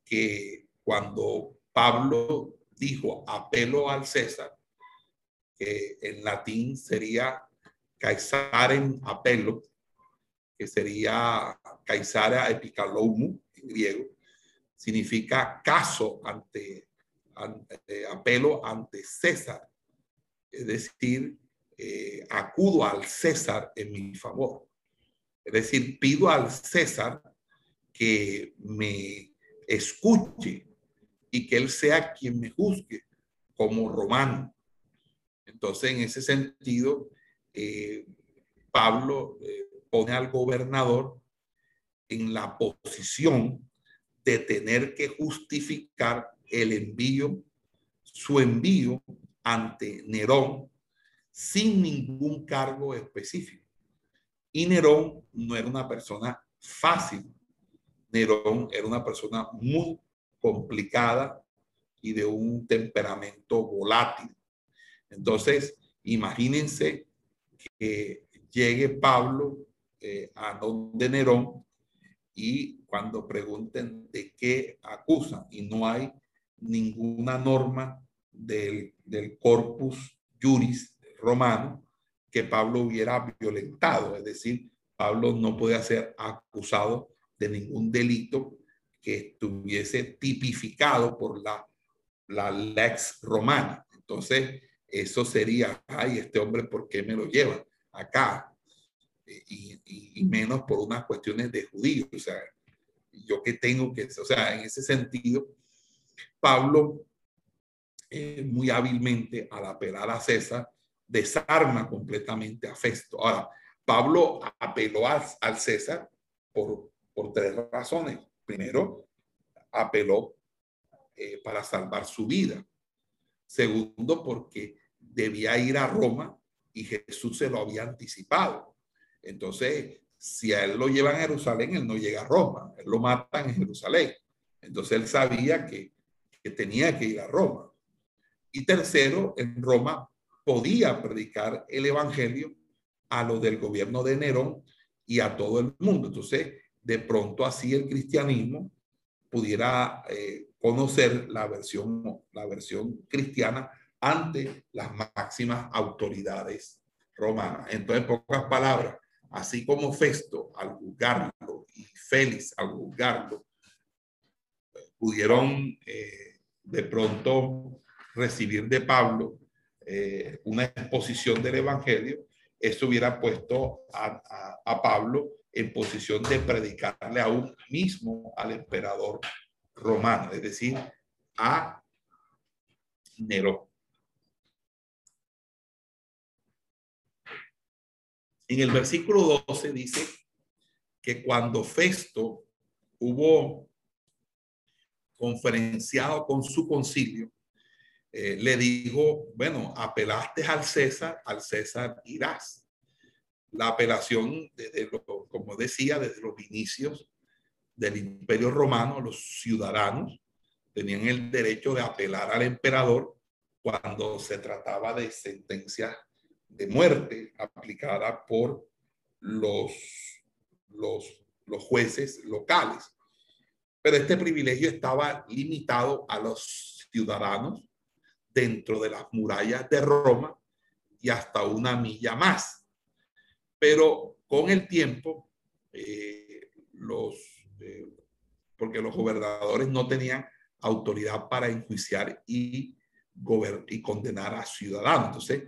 que cuando Pablo dijo apelo al César, que en latín sería en apelo, que sería caesarea epicalomu en griego, significa caso ante, ante apelo ante César, es decir, eh, acudo al César en mi favor. Es decir, pido al César que me escuche y que él sea quien me juzgue como romano. Entonces, en ese sentido, eh, Pablo eh, pone al gobernador en la posición de tener que justificar el envío, su envío ante Nerón sin ningún cargo específico. Y Nerón no era una persona fácil. Nerón era una persona muy complicada y de un temperamento volátil. Entonces, imagínense que llegue Pablo eh, a donde Nerón y cuando pregunten de qué acusan y no hay ninguna norma del, del corpus juris romano que Pablo hubiera violentado, es decir, Pablo no puede ser acusado de ningún delito que estuviese tipificado por la, la lex romana. Entonces, eso sería, ay, este hombre, ¿por qué me lo lleva acá? Y, y, menos por unas cuestiones de judíos. O sea, yo que tengo que, o sea, en ese sentido, Pablo eh, muy hábilmente al apelar a César, desarma completamente a Festo. Ahora, Pablo apeló al, César por, por, tres razones. Primero, apeló eh, para salvar su vida. Segundo, porque debía ir a Roma y Jesús se lo había anticipado. Entonces, si a él lo llevan a Jerusalén, él no llega a Roma, él lo matan en Jerusalén. Entonces él sabía que, que tenía que ir a Roma. Y tercero, en Roma podía predicar el evangelio a lo del gobierno de Nerón y a todo el mundo. Entonces, de pronto así el cristianismo pudiera eh, conocer la versión, la versión cristiana ante las máximas autoridades romanas. Entonces, en pocas palabras, así como Festo al juzgarlo y Félix al juzgarlo, pudieron eh, de pronto recibir de Pablo eh, una exposición del Evangelio, eso hubiera puesto a, a, Pablo en posición de predicarle aún mismo al emperador romano, es decir, a Nerón. En el versículo 12 dice que cuando Festo hubo conferenciado con su concilio, eh, le dijo, bueno, apelaste al César, al César irás. La apelación, desde decía, desde los inicios del imperio romano, los ciudadanos tenían el derecho de apelar al emperador cuando se trataba de sentencias de muerte aplicada por los, los, los jueces locales. Pero este privilegio estaba limitado a los ciudadanos dentro de las murallas de Roma y hasta una milla más. Pero con el tiempo, eh, los, eh, porque los gobernadores no tenían autoridad para enjuiciar y, y condenar a ciudadanos. Entonces,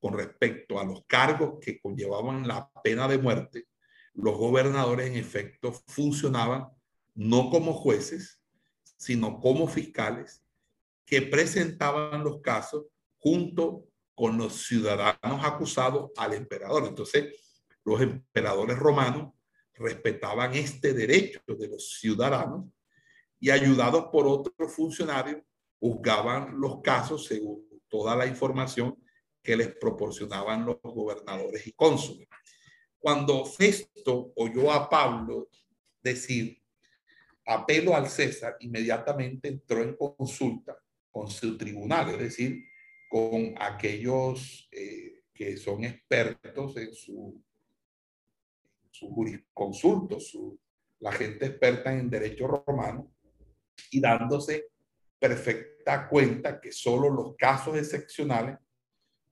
con respecto a los cargos que conllevaban la pena de muerte, los gobernadores en efecto funcionaban no como jueces, sino como fiscales que presentaban los casos junto con los ciudadanos acusados al emperador. Entonces, los emperadores romanos respetaban este derecho de los ciudadanos y ayudados por otros funcionarios, juzgaban los casos según toda la información que les proporcionaban los gobernadores y cónsules. Cuando Festo oyó a Pablo decir, apelo al César, inmediatamente entró en consulta con su tribunal, es decir, con aquellos eh, que son expertos en su, su jurisconsulto, su, la gente experta en derecho romano, y dándose perfecta cuenta que solo los casos excepcionales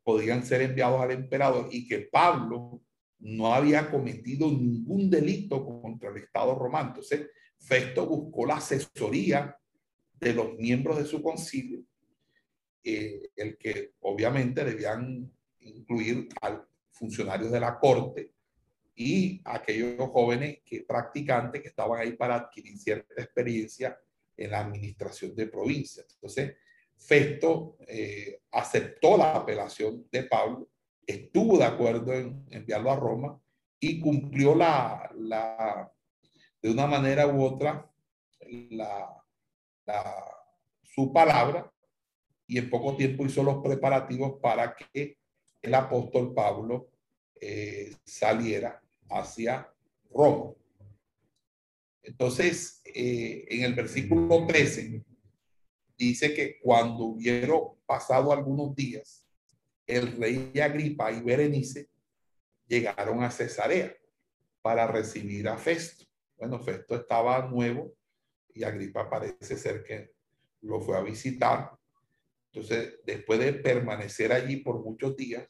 podían ser enviados al emperador y que Pablo no había cometido ningún delito contra el Estado romano. Entonces, Festo buscó la asesoría de los miembros de su concilio, eh, el que obviamente debían incluir a funcionarios de la corte y aquellos jóvenes que practicantes que estaban ahí para adquirir cierta experiencia en la administración de provincias. Entonces, Festo eh, aceptó la apelación de Pablo, estuvo de acuerdo en enviarlo a Roma y cumplió la, de una manera u otra la, su palabra y en poco tiempo hizo los preparativos para que el apóstol Pablo eh, saliera hacia Roma. Entonces, eh, en el versículo 13, dice que cuando hubieron pasado algunos días, el rey Agripa y Berenice llegaron a Cesarea para recibir a Festo. Bueno, Festo estaba nuevo y Agripa parece ser que lo fue a visitar. Entonces, después de permanecer allí por muchos días,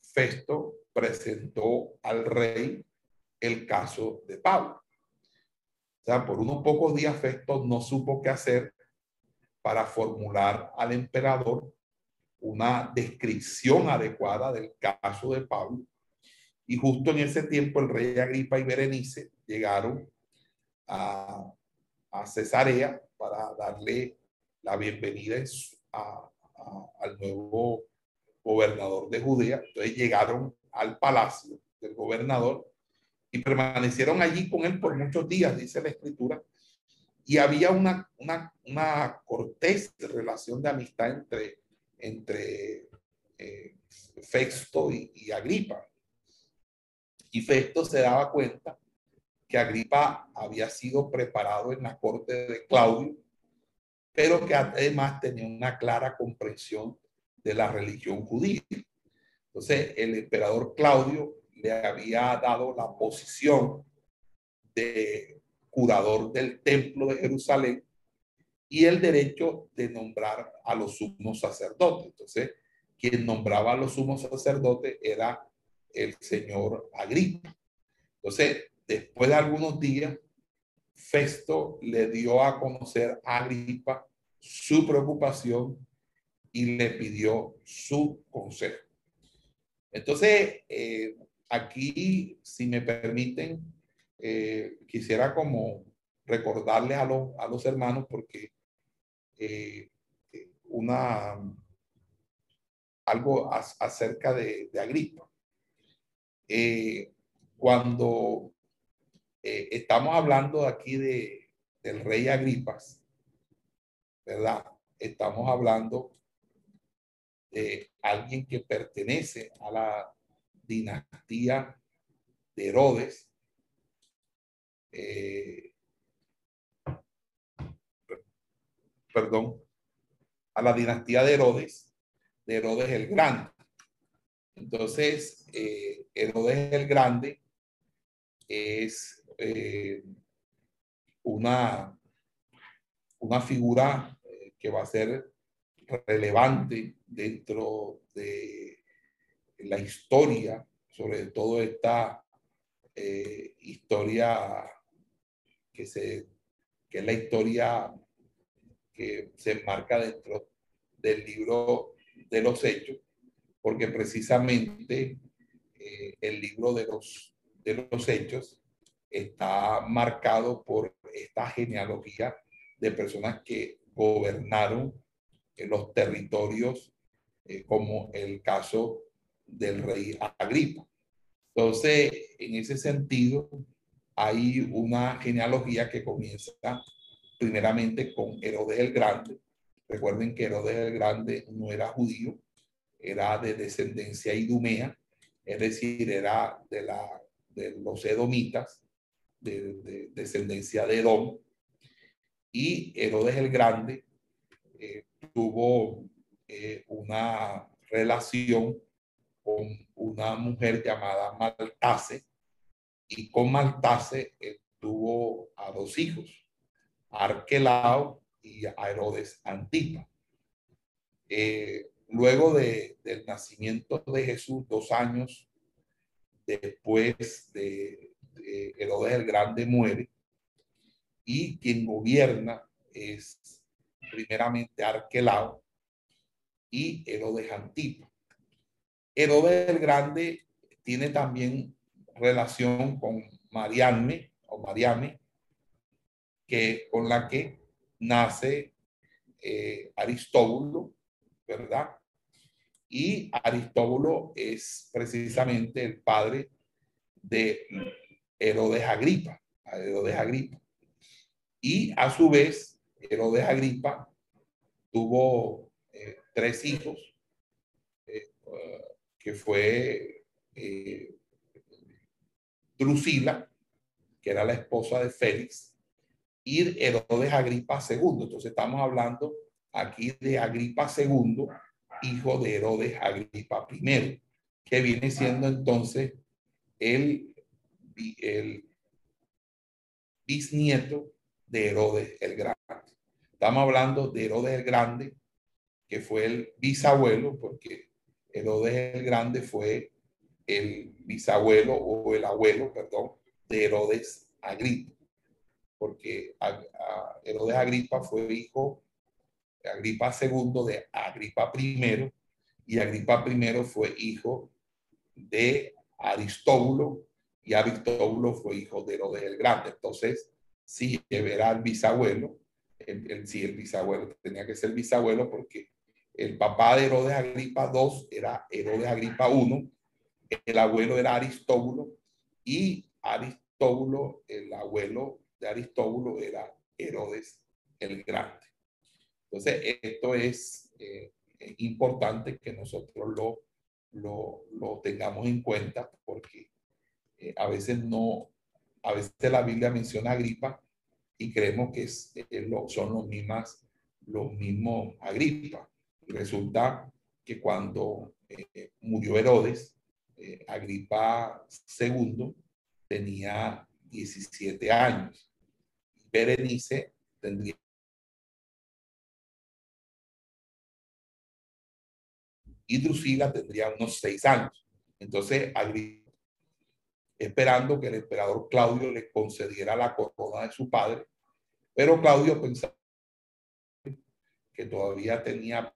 Festo presentó al rey el caso de Pablo. O sea, por unos pocos días Festo no supo qué hacer para formular al emperador una descripción adecuada del caso de Pablo. Y justo en ese tiempo el rey Agripa y Berenice llegaron a, a Cesarea para darle la bienvenida al nuevo gobernador de Judea. Entonces llegaron al palacio del gobernador y permanecieron allí con él por muchos días, dice la escritura, y había una, una, una cortés relación de amistad entre, entre eh, Festo y, Agripa. Y Festo se daba cuenta que Agripa había sido preparado en la corte de Claudio, pero que además tenía una clara comprensión de la religión judía. Entonces, el emperador Claudio le había dado la posición de curador del templo de Jerusalén y el derecho de nombrar a los sumos sacerdotes. Entonces, quien nombraba a los sumos sacerdotes era el señor Agripa. Entonces, después de algunos días, Festo le dio a conocer a Agripa su preocupación y le pidió su consejo. Entonces, eh, aquí, si me permiten, eh, quisiera como recordarles a, los, a los hermanos porque eh, una algo acerca de, de Agripa. Cuando estamos hablando aquí de, del rey Agripas, ¿verdad? Estamos hablando de alguien que pertenece a la dinastía de Herodes, eh, perdón, a la dinastía de Herodes, de Herodes el Grande. Entonces, eh, Herodes el Grande es eh, una, una figura que va a ser relevante dentro de la historia, sobre todo esta historia que, se, que es la historia que se enmarca dentro del libro de los hechos, porque precisamente eh, el libro de los, de los hechos está marcado por esta genealogía de personas que gobernaron los territorios, eh, como el caso del rey Agripa. Entonces, en ese sentido, hay una genealogía que comienza primeramente con Herodes el Grande. Recuerden que Herodes el Grande no era judío, era de descendencia idumea, es decir, era de, la, de los edomitas, de, descendencia de Edom. Y Herodes el Grande eh, tuvo eh, una relación con una mujer llamada Maltase, y con Maltase tuvo a dos hijos, Arquelao y Herodes Antipa. Eh, luego de, del nacimiento de Jesús, dos años después de, de Herodes el Grande muere, y quien gobierna es primeramente Arquelao y Herodes Antipa. Herodes el Grande tiene también relación con Mariame o Mariame, que, con la que nace eh, Aristóbulo, ¿verdad? Y Aristóbulo es precisamente el padre de Herodes Agripa, Herodes Agripa. Y a su vez, Herodes Agripa tuvo eh, tres hijos, eh, que fue eh, Drusila, que era la esposa de Félix, y Herodes Agripa II. Entonces estamos hablando aquí de Agripa II, hijo de Herodes Agripa I, que viene siendo entonces el, el bisnieto de Herodes el Grande. Estamos hablando de Herodes el Grande, que fue el bisabuelo, porque Herodes el Grande fue el bisabuelo o el abuelo, perdón, de Herodes Agripa, porque Herodes Agripa fue hijo de Agripa II de Agripa I y Agripa I fue hijo de Aristóbulo y Aristóbulo fue hijo de Herodes el Grande. Entonces, sí, era el bisabuelo, el, sí, el bisabuelo tenía que ser bisabuelo porque el papá de Herodes Agripa II era Herodes Agripa I, el abuelo era Aristóbulo y Aristóbulo, el abuelo de Aristóbulo era Herodes el Grande. Entonces, esto es eh, importante que nosotros lo, lo, tengamos en cuenta porque eh, a veces no, a veces la Biblia menciona Agripa y creemos que es, eh, son los, mismas, los mismos Agripa. Resulta que cuando eh, murió Herodes, eh, Agripa II tenía 17 años. Berenice tendría y Drusila tendría unos seis años. Entonces, Agripa, esperando que el emperador Claudio le concediera la corona de su padre, pero Claudio pensaba que todavía tenía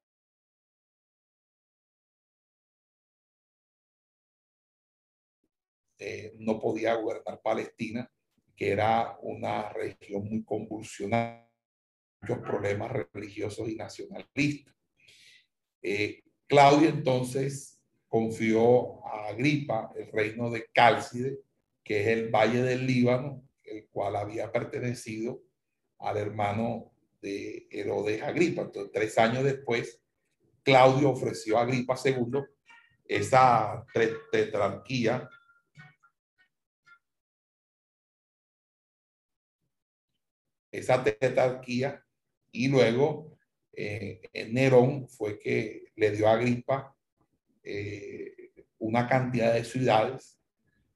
Eh, no podía gobernar Palestina, que era una región muy convulsionada, muchos problemas religiosos y nacionalistas. Eh, Claudio entonces confió a Agripa el reino de Cálcide, que es el valle del Líbano, el cual había pertenecido al hermano de Herodes Agripa. Entonces, tres años después, Claudio ofreció a Agripa II esa tetrarquía esa tetrarquía y luego eh, Nerón fue que le dio a Agripa eh, una cantidad de ciudades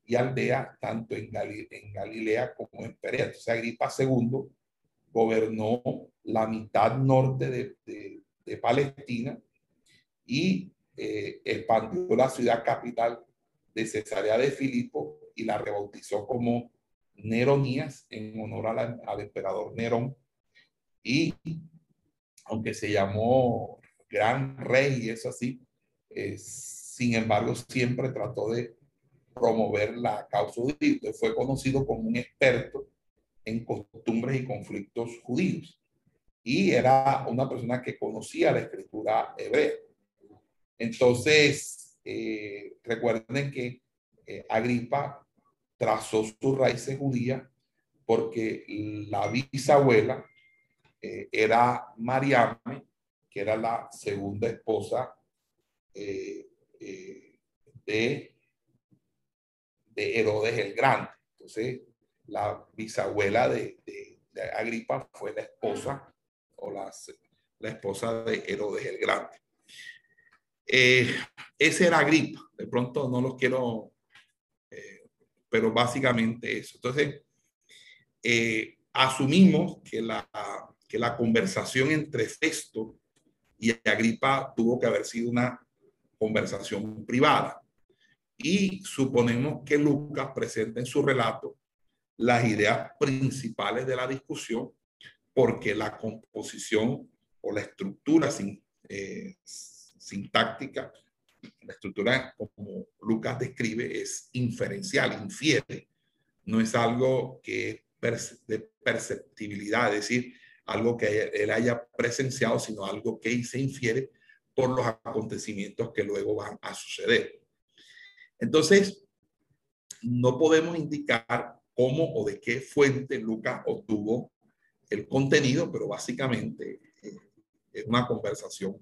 y aldeas tanto en, Galilea como en Perea. Entonces Agripa II gobernó la mitad norte de, de, Palestina y eh, expandió la ciudad capital de Cesarea de Filipo y la rebautizó como Neronías en honor al emperador Nerón. Y aunque se llamó gran rey y eso así, eh, sin embargo siempre trató de promover la causa judía. Fue conocido como un experto en costumbres y conflictos judíos. Y era una persona que conocía la escritura hebrea. Entonces, eh, recuerden que eh, Agripa trazó sus raíces judías porque la bisabuela eh, era Mariame, que era la segunda esposa de, de Herodes el Grande. Entonces, la bisabuela de, Agripa fue la esposa o la, la esposa de Herodes el Grande. ese era Agripa. De pronto no los quiero pero básicamente eso. Entonces, eh, asumimos que la, que la conversación entre Festo y Agripa tuvo que haber sido una conversación privada. Y suponemos que Lucas presenta en su relato las ideas principales de la discusión, porque la composición o la estructura sin, eh, sintáctica, la estructura como Lucas describe, es inferencial, infiere. No es algo que es de perceptibilidad, es decir, algo que él haya presenciado, sino algo que se infiere por los acontecimientos que luego van a suceder. Entonces, no podemos indicar cómo o de qué fuente Lucas obtuvo el contenido, pero básicamente eh, es una conversación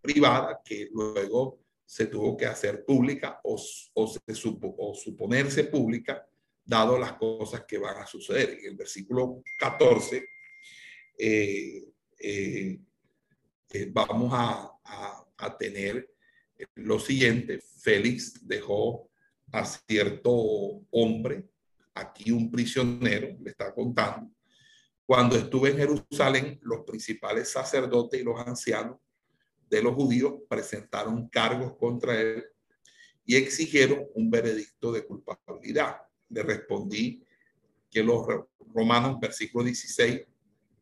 privada que luego se tuvo que hacer pública o, o, se supo, o suponerse pública, dado las cosas que van a suceder. En el versículo 14 eh, eh, eh, vamos a, a, tener lo siguiente. Félix dejó a cierto hombre, aquí un prisionero, le está contando. Cuando estuve en Jerusalén, los principales sacerdotes y los ancianos de los judíos presentaron cargos contra él y exigieron un veredicto de culpabilidad. Le respondí que los romanos, versículo 16,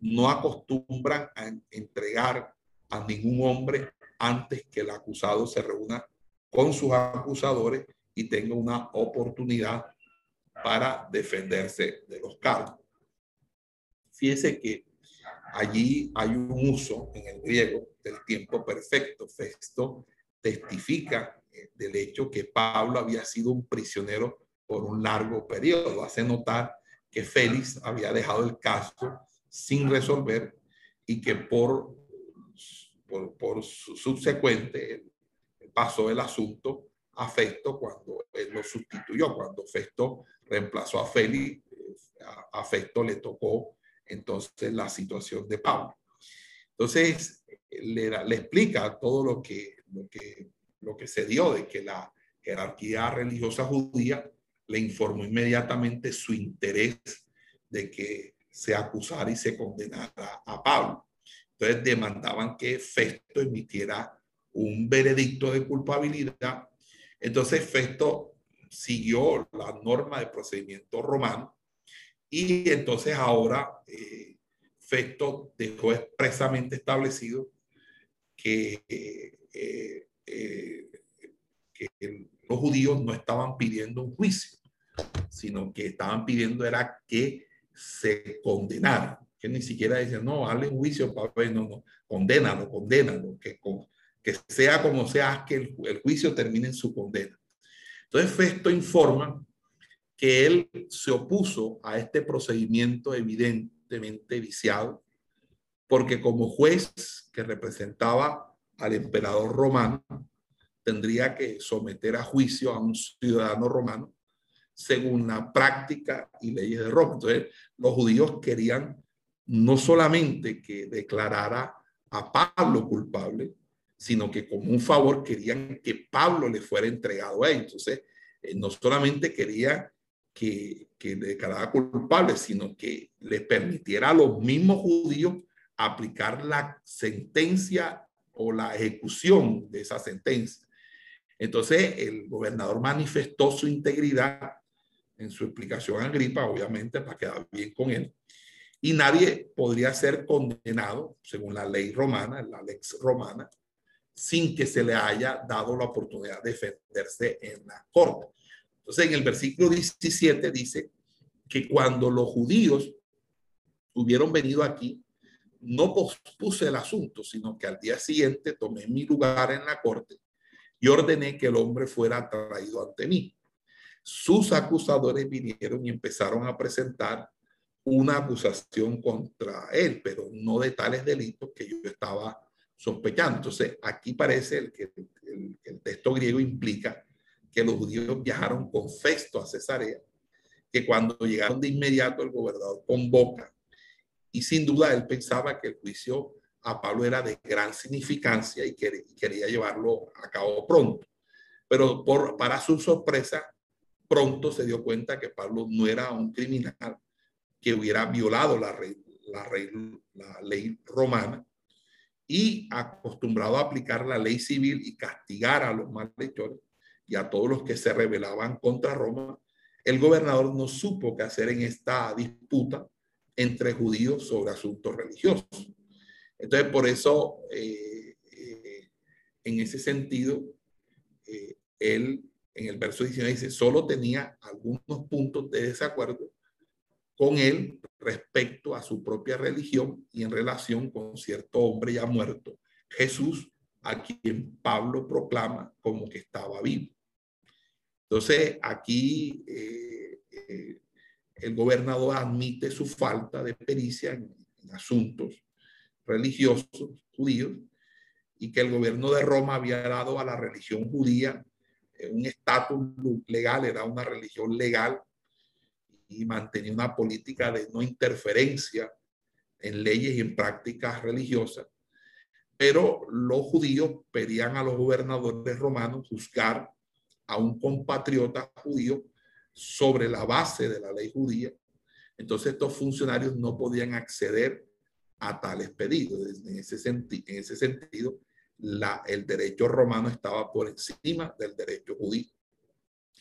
no acostumbran a entregar a ningún hombre antes que el acusado se reúna con sus acusadores y tenga una oportunidad para defenderse de los cargos. Fíjese que allí hay un uso en el griego del tiempo perfecto. Festo testifica eh, del hecho que Pablo había sido un prisionero por un largo periodo. Hace notar que Félix había dejado el caso sin resolver y que por, por, por subsecuente pasó el asunto a Festo cuando él lo sustituyó, cuando Festo reemplazó a Félix, a, Festo le tocó entonces la situación de Pablo. Entonces, le, le explica todo lo que, lo, que, lo que se dio de que la jerarquía religiosa judía le informó inmediatamente su interés de que se acusara y se condenara a Pablo. Entonces demandaban que Festo emitiera un veredicto de culpabilidad. Entonces Festo siguió la norma de procedimiento romano y entonces ahora eh, Festo dejó expresamente establecido que, eh, eh, que los judíos no estaban pidiendo un juicio, sino que estaban pidiendo era que se condenaron, que ni siquiera dicen, no, hazle un juicio, papá, no, no, condénalo, condénalo, que, que sea como sea, que el, juicio termine en su condena. Entonces Festo informa que él se opuso a este procedimiento evidentemente viciado, porque como juez que representaba al emperador romano, tendría que someter a juicio a un ciudadano romano según la práctica y leyes de Roma. Entonces, los judíos querían no solamente que declarara a Pablo culpable, sino que como un favor querían que Pablo le fuera entregado a ellos. Entonces, eh, no solamente quería que, que le declarara culpable, sino que le permitiera a los mismos judíos aplicar la sentencia o la ejecución de esa sentencia. Entonces, el gobernador manifestó su integridad en su explicación a gripa, obviamente, para quedar bien con él. Y nadie podría ser condenado, según la ley romana, la lex romana, sin que se le haya dado la oportunidad de defenderse en la corte. Entonces, en el versículo 17 dice que cuando los judíos hubieron venido aquí, no pospuse el asunto, sino que al día siguiente tomé mi lugar en la corte y ordené que el hombre fuera traído ante mí sus acusadores vinieron y empezaron a presentar una acusación contra él, pero no de tales delitos que yo estaba sospechando. Entonces, aquí parece el que el, texto griego implica que los judíos viajaron con Festo a Cesarea, que cuando llegaron de inmediato el gobernador convoca y sin duda él pensaba que el juicio a Pablo era de gran significancia y quería, llevarlo a cabo pronto. Pero para su sorpresa, pronto se dio cuenta que Pablo no era un criminal que hubiera violado la, la, la ley romana y acostumbrado a aplicar la ley civil y castigar a los malhechores y a todos los que se rebelaban contra Roma, el gobernador no supo qué hacer en esta disputa entre judíos sobre asuntos religiosos. Entonces, por eso, eh, eh, en ese sentido, eh, él en el verso 19 dice, solo tenía algunos puntos de desacuerdo con él respecto a su propia religión y en relación con cierto hombre ya muerto, Jesús, a quien Pablo proclama como que estaba vivo. Entonces, aquí eh, eh, el gobernador admite su falta de pericia en, asuntos religiosos judíos y que el gobierno de Roma había dado a la religión judía eh, un estatus legal, era una religión legal y mantenía una política de no interferencia en leyes y en prácticas religiosas. Pero los judíos pedían a los gobernadores romanos juzgar a un compatriota judío sobre la base de la ley judía. Entonces estos funcionarios no podían acceder a tales pedidos. En ese, en ese sentido, el derecho romano estaba por encima del derecho judío.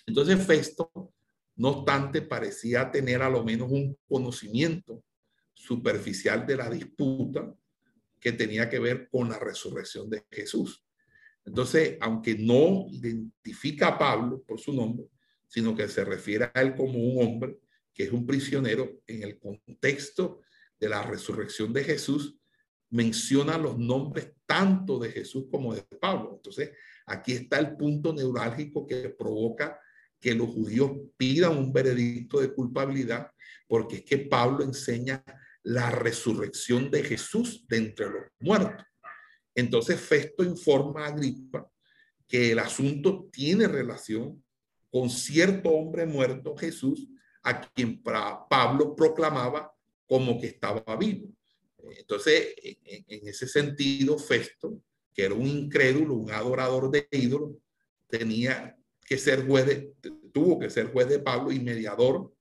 Entonces Festo, no obstante, parecía tener a lo menos un conocimiento superficial de la disputa que tenía que ver con la resurrección de Jesús. Entonces, aunque no identifica a Pablo por su nombre, sino que se refiere a él como un hombre que es un prisionero en el contexto de la resurrección de Jesús, menciona los nombres tanto de Jesús como de Pablo. Entonces, aquí está el punto neurálgico que provoca que los judíos pidan un veredicto de culpabilidad, porque es que Pablo enseña la resurrección de Jesús de entre los muertos. Entonces Festo informa a Agripa que el asunto tiene relación con cierto hombre muerto, Jesús, a quien Pablo proclamaba como que estaba vivo. Entonces, en, ese sentido, Festo, que era un incrédulo, un adorador de ídolos, tenía que ser juez de, tuvo que ser juez de Pablo y mediador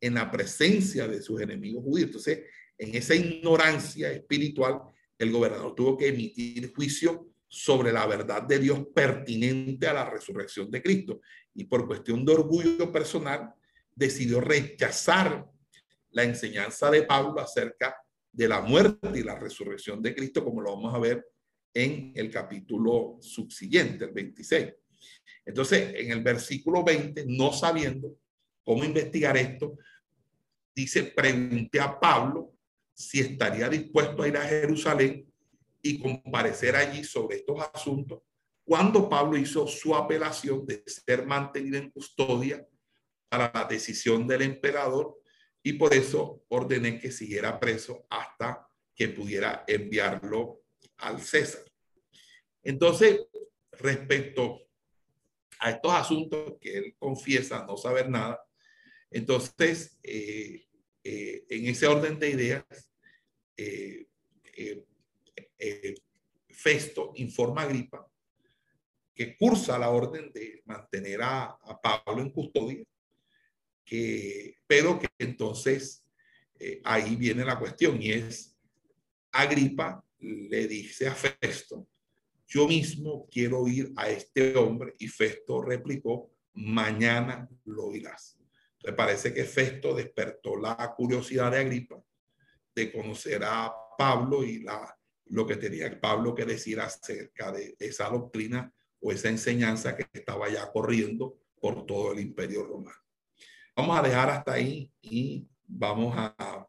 en la presencia de sus enemigos judíos. Entonces, en esa ignorancia espiritual, el gobernador tuvo que emitir juicio sobre la verdad de Dios pertinente a la resurrección de Cristo. Y por cuestión de orgullo personal, decidió rechazar la enseñanza de Pablo acerca de la muerte y la resurrección de Cristo, como lo vamos a ver en el capítulo subsiguiente, el 26. Entonces, en el versículo 20, no sabiendo cómo investigar esto, dice, pregunté a Pablo si estaría dispuesto a ir a Jerusalén y comparecer allí sobre estos asuntos, cuando Pablo hizo su apelación de ser mantenido en custodia para la decisión del emperador y por eso ordené que siguiera preso hasta que pudiera enviarlo al César. Entonces, respecto a estos asuntos que él confiesa no saber nada, entonces, eh, eh, en ese orden de ideas, eh, Festo informa a Agripa que cursa la orden de mantener a, a Pablo en custodia que, pero que entonces eh, ahí viene la cuestión y es, Agripa le dice a Festo, yo mismo quiero ir a este hombre y Festo replicó, mañana lo oirás. Me parece que Festo despertó la curiosidad de Agripa de conocer a Pablo y lo que tenía Pablo que decir acerca de esa doctrina o esa enseñanza que estaba ya corriendo por todo el imperio romano. Vamos a dejar hasta ahí y vamos a,